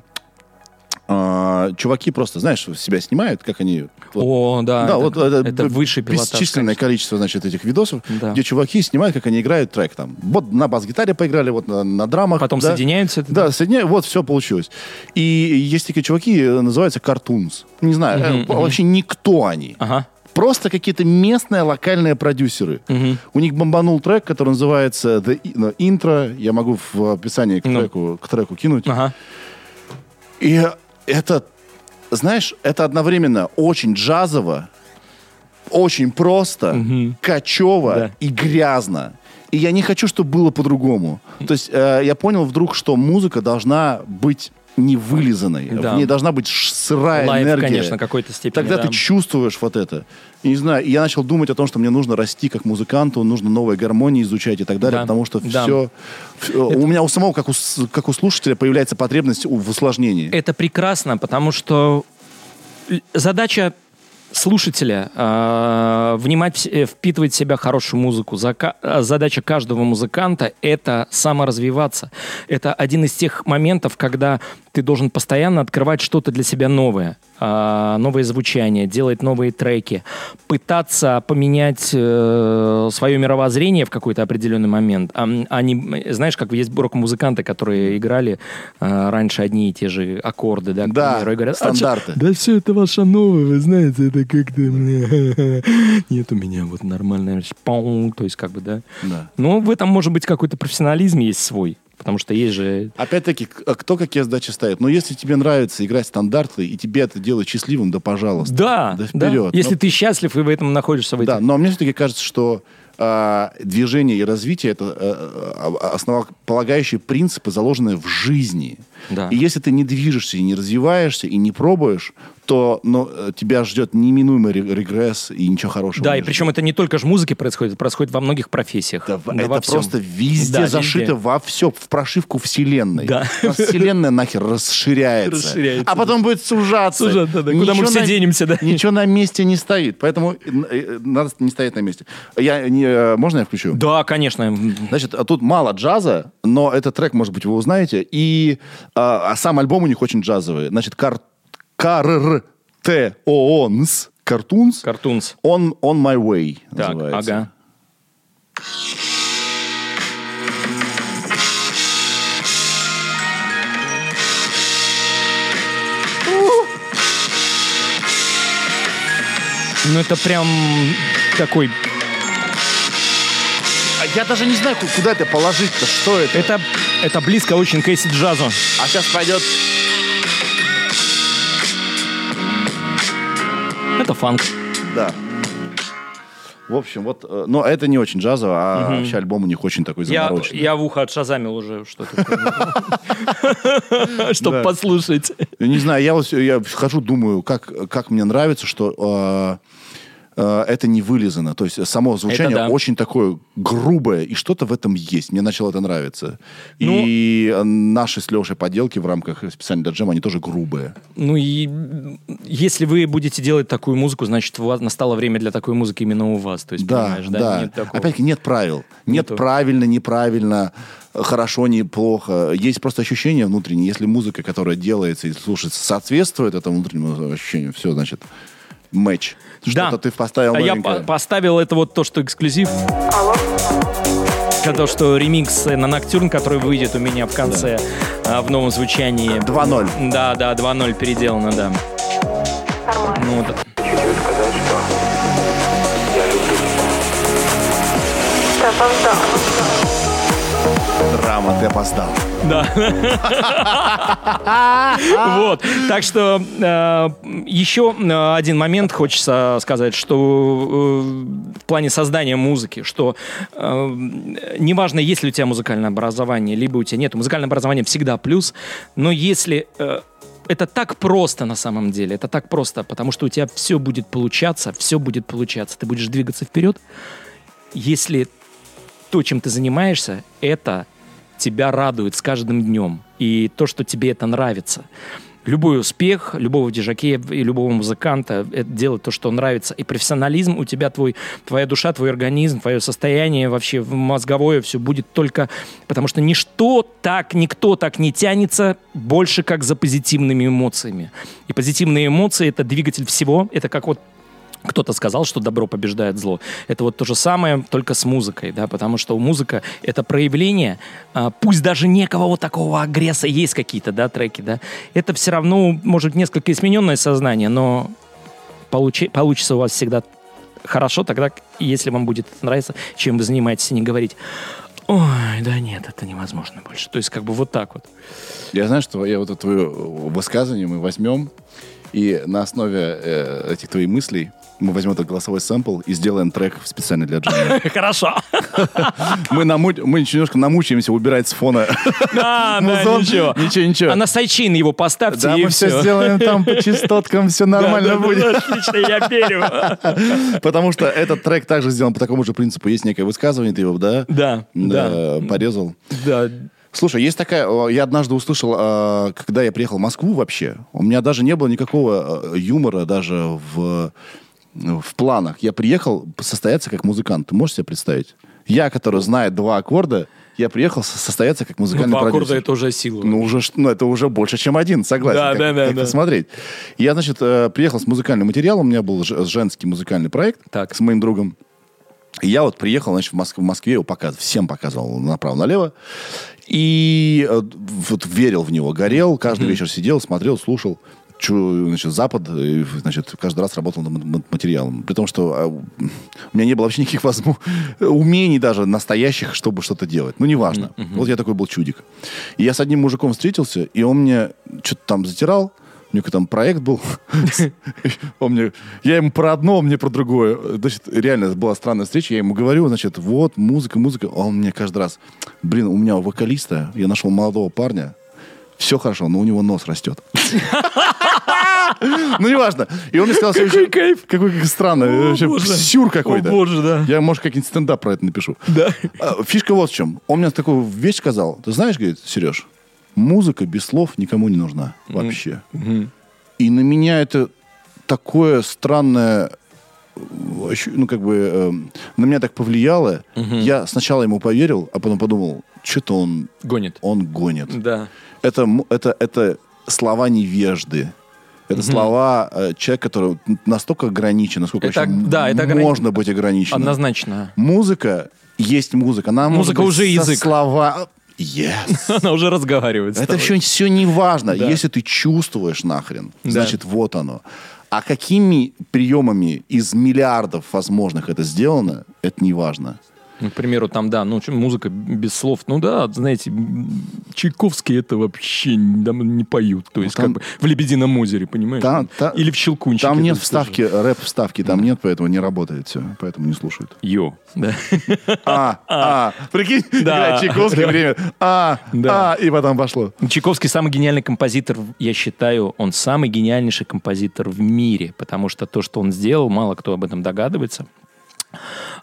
А, чуваки просто, знаешь, себя снимают, как они... вот- О, да. да, это, вот это, это высший пилотаж. бесчисленное конечно. количество, значит, этих видосов, Да. где чуваки снимают, как они играют трек там. Вот на бас-гитаре поиграли, вот на, на драмах. Потом да. соединяются. это- Да, соединяют, вот все получилось. И есть такие чуваки, э, называются картунс. Не знаю, э, вообще никто они. Ага. Просто какие-то местные локальные продюсеры. Мгм. У них бомбанул трек, который называется The Intro. Я могу в описании к, Ну. треку, к треку кинуть. Ага. И это, знаешь, это одновременно очень джазово, очень просто, Мгм. кочево Да. и грязно. И я не хочу, чтобы было по-другому. То есть э, я понял вдруг, что музыка должна быть не вылизанной. Да. В ней должна быть сырая Лайв, энергия. конечно, какой-то степени. Тогда да. ты чувствуешь вот это. И не знаю, я начал думать о том, что мне нужно расти как музыканту, нужно новые гармонии изучать и так далее, Да, потому что да. все... У меня у самого, как у, как у слушателя, появляется потребность в усложнении. Это прекрасно, потому что задача слушателя э, внимать, э, впитывать в себя хорошую музыку. Зака- э, задача каждого музыканта — это саморазвиваться. Это один из тех моментов, когда ты должен постоянно открывать что-то для себя новое. а, новое звучание, делать новые треки, пытаться поменять э, свое мировоззрение в какой-то определенный момент. А, а не, знаешь, как есть рок-музыканты, которые играли э, раньше одни и те же аккорды, да, Да, примеру, и говорят, «А стандарты. да все это ваше новое, вы знаете, это как-то... мне, Нет у меня вот нормальная... То есть как бы, да. Да. Ну, в этом может быть какой-то профессионализм есть свой. Потому что есть же... Опять-таки, а кто какие задачи ставит? Но если тебе нравится играть стандарты, и тебе это делает счастливым, да пожалуйста. Да, Да да. вперед. Если Но- ты счастлив и в этом находишься, в этих Да, но мне все-таки кажется, что а, движение и развитие это а, а, основополагающие принципы, заложенные в жизни. Да. И если ты не движешься и не развиваешься и не пробуешь, то ну, тебя ждет неминуемый ре- регресс и ничего хорошего. Да, и причем это не только же в музыке происходит, это происходит во многих профессиях. Да, Да это во всем. просто везде Да, зашито везде. во все, в прошивку вселенной. Да. Вселенная нахер расширяется. Расширяется, а потом будет сужаться. Сужаться, да. Куда мы все на- денемся, да. Ничего на месте не стоит. Поэтому э, э, надо не стоять на месте. Я не, можно я включу? Да, конечно. Значит, тут мало джаза, но этот трек, может быть, вы узнаете. И а, а сам альбом у них очень джазовый. Значит, кар, КРТОНС, Картунс, Картунс. On, on My Way Так, называется. ага. Ну, это прям такой... А Я даже не знаю, ку- куда это положить-то, что это. Это, это близко очень к эйси джазу. А сейчас пойдет... Это фанк. Да. В общем, вот, э, но это не очень джазово, а вообще альбом у них очень такой Я, замороченный. я в ухо отшазамил уже что-то. Чтобы послушать. Я Не знаю, я, вот, я хожу, думаю, как, как мне нравится, что э, это не вылизано. То есть само звучание да. очень такое грубое, и что-то в этом есть. Мне начало это нравиться. Ну- и э, наши с Лешей поделки в рамках специального для джема, они тоже грубые. Ну и если вы будете делать такую музыку, значит, у вас настало время для такой музыки именно у вас. То есть, Да, понимаешь, да. Нет такого. Опять-таки нет правил. Нет Нету. правильно, неправильно, э, хорошо, неплохо. Есть просто ощущение внутреннее. Если музыка, которая делается и слушается, соответствует этому внутреннему ощущению, все, значит, матч. Да. Что-то ты поставил А я новенькое. по- поставил это вот то, что эксклюзив. Это то, что ремикс на Ноктюрн, который выйдет у меня в конце а, в новом звучании. 2-0. Да, да, 2-0 переделано, да. Ну, вот. Драма, ты опоздал. Вот. Так что э, еще э, один момент хочется сказать, что э, в плане создания музыки, что неважно, есть ли у тебя музыкальное образование, либо у тебя нет. Музыкальное образование всегда плюс, но если это так просто на самом деле, это так просто, потому что у тебя все будет получаться, все будет получаться, ты будешь двигаться вперед, если то, чем ты занимаешься, это тебя радует с каждым днем. И то, что тебе это нравится. Любой успех любого дижакея и любого музыканта это делать то, что нравится. И профессионализм у тебя, твой, твоя душа, твой организм, твое состояние вообще мозговое все будет только... Потому что ничто так, никто так не тянется больше, как за позитивными эмоциями. И позитивные эмоции — это двигатель всего. Это как вот кто-то сказал, что добро побеждает зло. Это вот то же самое, только с музыкой, да, потому что музыка — это проявление, а, пусть даже некого вот такого агресса есть какие-то, да, треки, да, это все равно, может, несколько измененное сознание, но получи- получится у вас всегда хорошо тогда, если вам будет это нравиться, чем вы занимаетесь, и не говорить, ой, да нет, это невозможно больше. То есть как бы вот так вот. Я знаю, что я вот это твое высказывание мы возьмем, и на основе э, этих твоих мыслей мы возьмем этот голосовой сэмпл и сделаем трек специально для Джона. Хорошо. Мы, немножко намучаемся убирать с фона. Да, да, ничего. Ничего, ничего. А на сайчин его поставьте, Да, мы все сделаем там по частоткам, все нормально будет. Отлично, я верю. Потому что этот трек также сделан по такому же принципу. Есть некое высказывание, ты его, да? Да, да, порезал. да. Слушай, есть такая... Я однажды услышал, а, когда я приехал в Москву вообще, у меня даже не было никакого э, юмора даже в, в планах. Я приехал состояться как музыкант. Ты можешь себе представить? Я, который знает два аккорда, я приехал со- состояться как Ну, музыкальный два аккорда продюсер. это уже сила. Ну, уже, ну, это уже больше, чем один, согласен. Да, как, да, да, как да. посмотреть. Я, значит, э, приехал с музыкальным материалом, у меня был женский музыкальный проект Так. с моим другом. И я вот приехал, значит, в, Моск- в Москве, его показывал, всем показывал направо-налево. И э, вот верил в него, горел, каждый вечер сидел, смотрел, слушал. Чу- значит, Запад, э, значит, каждый раз работал над материалом. При том, что а, у меня не было вообще никаких возможно, умений даже настоящих, чтобы что-то делать. Ну, неважно. Вот я такой был чудик. И я с одним мужиком встретился, и он мне что-то там затирал, у него там проект был. Он мне, я ему про одно, он мне про другое. Значит, реально, была странная встреча. Я ему говорю, значит, вот, музыка, музыка. А Он мне каждый раз, блин, у меня у вокалиста, я нашел молодого парня, все хорошо, но у него нос растет. Ну, неважно. И он мне сказал, Какой кайф. Какой как странно. Вообще сюр какой-то. Боже, да. Я, может, как-нибудь стендап про это напишу. Да. А, Фишка вот в чем. Он мне такую вещь сказал. Ты знаешь, говорит, Сереж, музыка без слов никому не нужна вообще. И на меня это такое странное ну, как бы, э, на меня так повлияло. Я сначала ему поверил, а потом подумал, что-то он, Гонит. он гонит. Да. Это, это, это слова невежды. Это слова э, человека, который настолько ограничен, насколько Это- вообще да, это ограни- можно быть ограниченным. Однозначно. Музыка есть музыка. Она Музыка уже язык. Слова. Yes. Она уже разговаривает. Это все, все не важно. Да. Если ты чувствуешь нахрен, Да. значит, вот оно. А какими приемами из миллиардов возможных это сделано, это не важно. Ну, К примеру, там, да, ну, музыка без слов. Ну да, знаете, Чайковский это вообще не- там не поют. То есть, там- как бы в «Лебедином озере», понимаешь? Там- та- Или в «Щелкунчике». Там нет вставки, рэп-вставки там нет, поэтому не работает все. Поэтому не слушают. Йо. Да. А, а, прикинь, Да. Чайковский время. А, Да. а, и потом пошло. Чайковский самый гениальный композитор, я считаю, он самый гениальнейший композитор в мире, потому что то, что он сделал, мало кто об этом догадывается.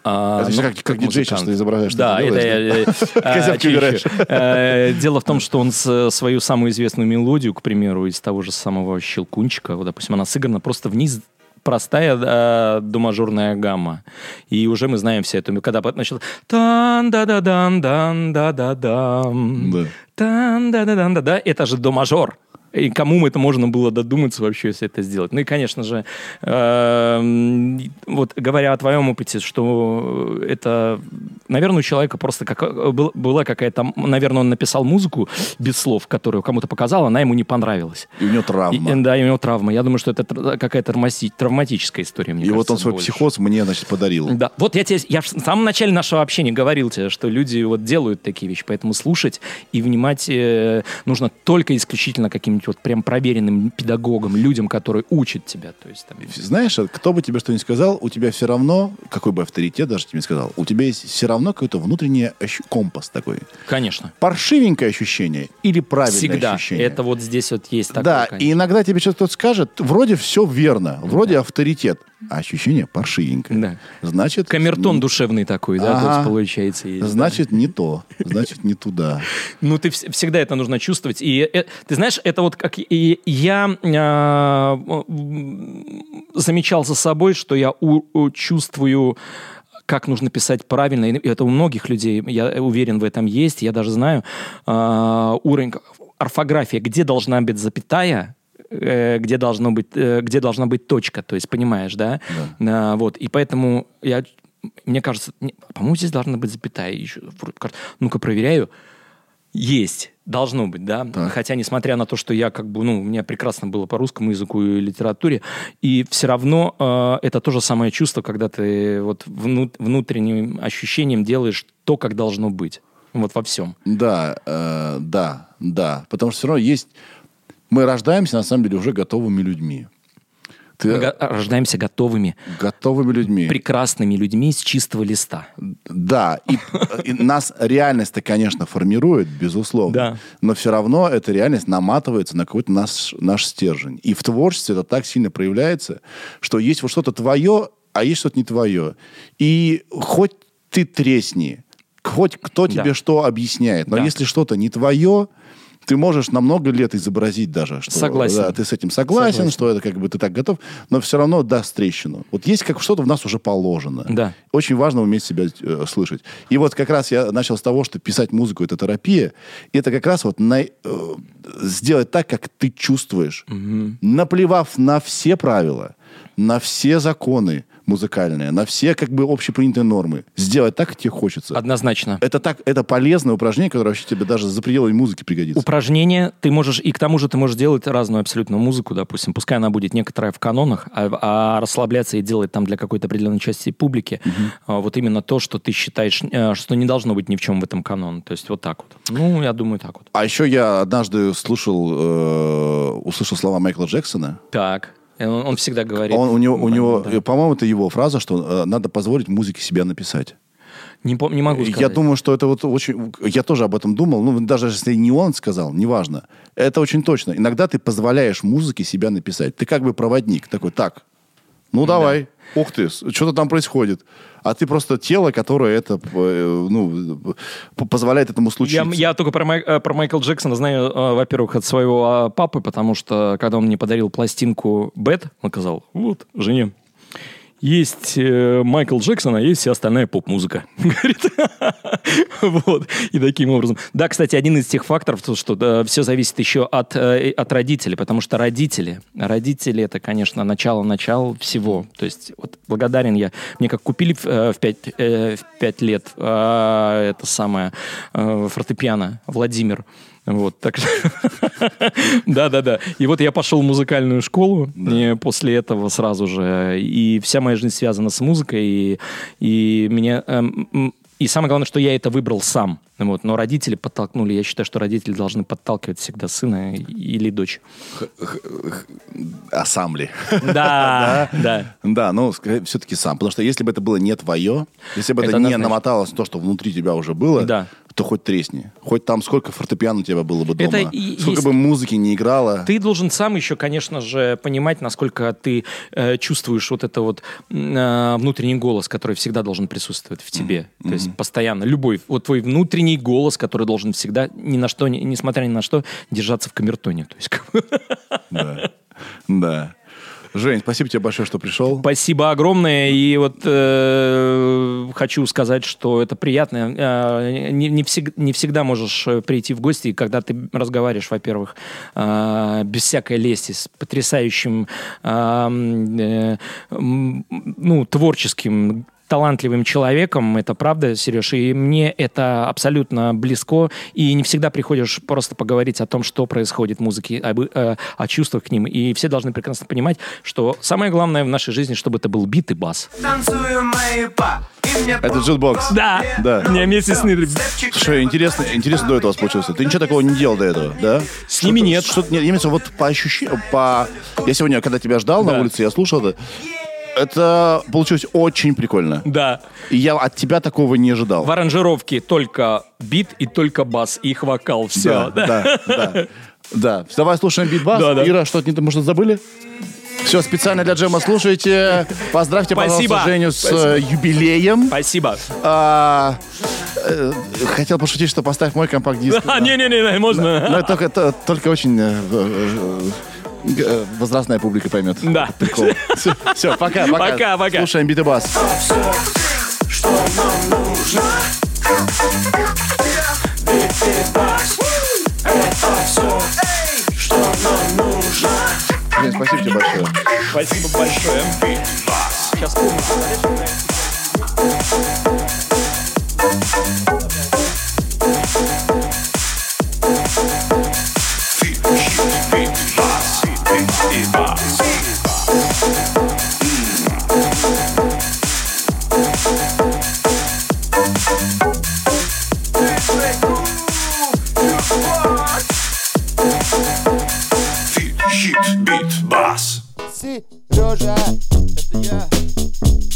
А, Это ну, как- как диджей сейчас ты изображаешь, Да, это я, э? Э, Дело в том, что он свою самую известную мелодию, к примеру, из того же самого «Щелкунчика», вот, допустим, она сыграна просто вниз простая э, домажорная гамма. И уже мы знаем все эту, когда начал тан да да дан дан да да дам Да. тан да да дан да да это же до мажор. И кому это можно было додуматься вообще, если это сделать? Ну и, конечно же, эм, вот говоря о твоем опыте, что это, наверное, у человека просто как, был- была какая-то, наверное, он написал музыку без слов, которую кому-то показал, она ему не понравилась. И у него травма. И- да, и у него травма. Я думаю, что это какая-то травмати- травматическая история. Мне И вот кажется, он свой больше. психоз мне, значит, подарил. Да, вот я тебе, я в самом начале нашего общения говорил тебе, что люди вот делают такие вещи, поэтому слушать и внимать э, нужно только исключительно каким-нибудь вот прям проверенным педагогам, людям, которые учат тебя. То есть там, Знаешь, а кто бы тебе что ни сказал, у тебя все равно, какой бы авторитет даже тебе сказал, у тебя есть все равно какой-то внутренний ощу- компас такой. конечно, Паршивенькое ощущение или правильное всегда. ощущение? Это вот здесь вот есть такое. да, конечно. и иногда тебе что-то скажет, вроде все верно, вроде авторитет, а ощущение паршивенькое. Да. Значит, Камертон н- душевный такой, да, Ага. тут получается. есть, да. Значит, не то, значит, не туда. Ну, ты вс- всегда это нужно чувствовать. И э, ты знаешь, это вот как и я а, замечал за собой, что я чувствую как нужно писать правильно. И это у многих людей, я уверен, в этом есть. Я даже знаю а, уровень орфография, где должна быть запятая, э, где должно быть, э, где должна быть точка, то есть понимаешь, да? А, вот и поэтому я, мне кажется, не- по-моему, здесь должна быть запятая. Еще, ну-ка проверяю. Есть, должно быть, да. Хотя, несмотря на то, что я как бы, ну, у меня прекрасно было по русскому языку и литературе, и все равно э, это то же самое чувство, когда ты вот вну- внутренним ощущением делаешь то, как должно быть. Вот во всем. Да, э, да, да. Потому что все равно есть... Мы рождаемся, на самом деле, уже готовыми людьми. Ты Мы рождаемся готовыми, готовыми людьми. прекрасными людьми с чистого листа. Да, и, и нас реальность-то, конечно, формирует, безусловно. Да. Но все равно эта реальность наматывается на какой-то наш, наш стержень. И в творчестве это так сильно проявляется, что есть вот что-то твое, а есть что-то не твое. И хоть ты тресни, хоть кто Да. тебе что объясняет, но Да. если что-то не твое, ты можешь на много лет изобразить даже, что Согласен. да, ты с этим согласен, Согласен. что это как бы ты так готов, но все равно даст трещину. Вот есть как что-то в нас уже положено. Да. Очень важно уметь себя э, слышать. И вот как раз я начал с того, что писать музыку это терапия. И это как раз вот на- э, сделать так, как ты чувствуешь, наплевав на все правила, на все законы, музыкальное, на все как бы общепринятые нормы. Сделать так, как тебе хочется. Однозначно. Это так, это полезное упражнение, которое вообще тебе даже за пределами музыки пригодится. Упражнение ты можешь, и к тому же ты можешь делать разную абсолютно музыку, допустим, пускай она будет некоторая в канонах, а, а расслабляться и делать там для какой-то определенной части публики, а, вот именно то, что ты считаешь, э, что не должно быть ни в чем в этом канон. То есть вот так вот. Ну, я думаю, так вот. А еще я однажды слушал, э, услышал слова Майкла Джексона. Так. Э, Он, он всегда говорит. Он, у него, у Да, него да. э, по-моему, это его фраза, что э, надо позволить музыке себя написать. Не, пом- не могу сказать. Я думаю, что это вот очень... Я тоже об этом думал. Ну, даже если не он сказал, неважно. Это очень точно. Иногда ты позволяешь музыке себя написать. Ты как бы проводник. Такой, так, ну давай. Ух ты, что-то там происходит. А ты просто тело, которое это, э, ну, позволяет этому Я, случиться. я только про, Май- э, про Майкла Джексона знаю, э, во-первых, от своего э, папы, потому что когда он мне подарил пластинку Бэт, он сказал, вот, жене, есть э, Майкл Джексон, а есть вся остальная поп-музыка. Говорит. Вот. И таким образом. Да, кстати, один из тех факторов, то, что все зависит еще от, э, от родителей, потому что родители, родители это, конечно, начало-начало всего. То есть вот благодарен я. Мне как купили в, э, в, пять, э, в пять лет э, это самое фортепиано Владимир. Вот, так. Да-да-да. И вот я пошел в музыкальную школу после этого сразу же. И вся моя жизнь связана с музыкой. И, и меня... эм, и самое главное, что я это выбрал сам. Вот. Но родители подтолкнули. Я считаю, что родители должны подталкивать всегда сына или дочь. Ассамбли. Да, да. Да, ну, все-таки сам. Потому что если бы это было не твое, если бы это, не намоталось то, что внутри тебя уже было. То хоть тресни. Хоть там сколько фортепиано у тебя было бы дома. Это и сколько есть- бы музыки не играла. Ты должен сам еще, конечно же, понимать, насколько ты э, чувствуешь вот это вот э, внутренний голос, который всегда должен присутствовать в тебе. То есть постоянно. Любой. Вот твой внутренний голос, который должен всегда, ни на что, ни- несмотря ни на что, держаться в камертоне. То есть, Да. Да. Жень, спасибо тебе большое, что пришел. Спасибо огромное. И вот э, хочу сказать, что это приятно. Э, не, не всег- не всегда можешь э, прийти в гости, когда ты разговариваешь, во-первых, э, без всякой лести, с потрясающим, э, э, ну, творческим талантливым человеком, это правда, Сереж, и мне это абсолютно близко, и не всегда приходишь просто поговорить о том, что происходит в музыке, об, э, о чувствах к ним, и все должны прекрасно понимать, что самое главное в нашей жизни, чтобы это был бит и бас. Это Jukebox. Да, Да. Не вместе с Нидрой. Слушай, интересно, интересно дуэт у вас получился. Ты ничего такого не делал до этого, да? С ними нет. Что-то, нет, имеется вот по ощущениям, по... Я сегодня, когда тебя ждал Да. на улице, я слушал это. Это получилось очень прикольно. Да. И я от тебя такого не ожидал. В аранжировке только бит и только бас, их вокал. Все. Да, да, да. Да. Давай слушаем битбас. Да, да. Ира, что-то, не- может, забыли? Все, специально для Джема слушайте. Поздравьте, Спасибо. пожалуйста, Женю с Спасибо. э, юбилеем. Спасибо. А, э, хотел пошутить, что поставь мой компакт-диск. Не-не-не, можно. Но только, только очень э, э, возрастная публика поймет. Да. Прикол. Все, пока, пока. Пока, пока. Слушаем бит и бас. что нам нужно Жень, спасибо тебе большое. Спасибо большое. Сейчас Hit, MC Roger. Это я.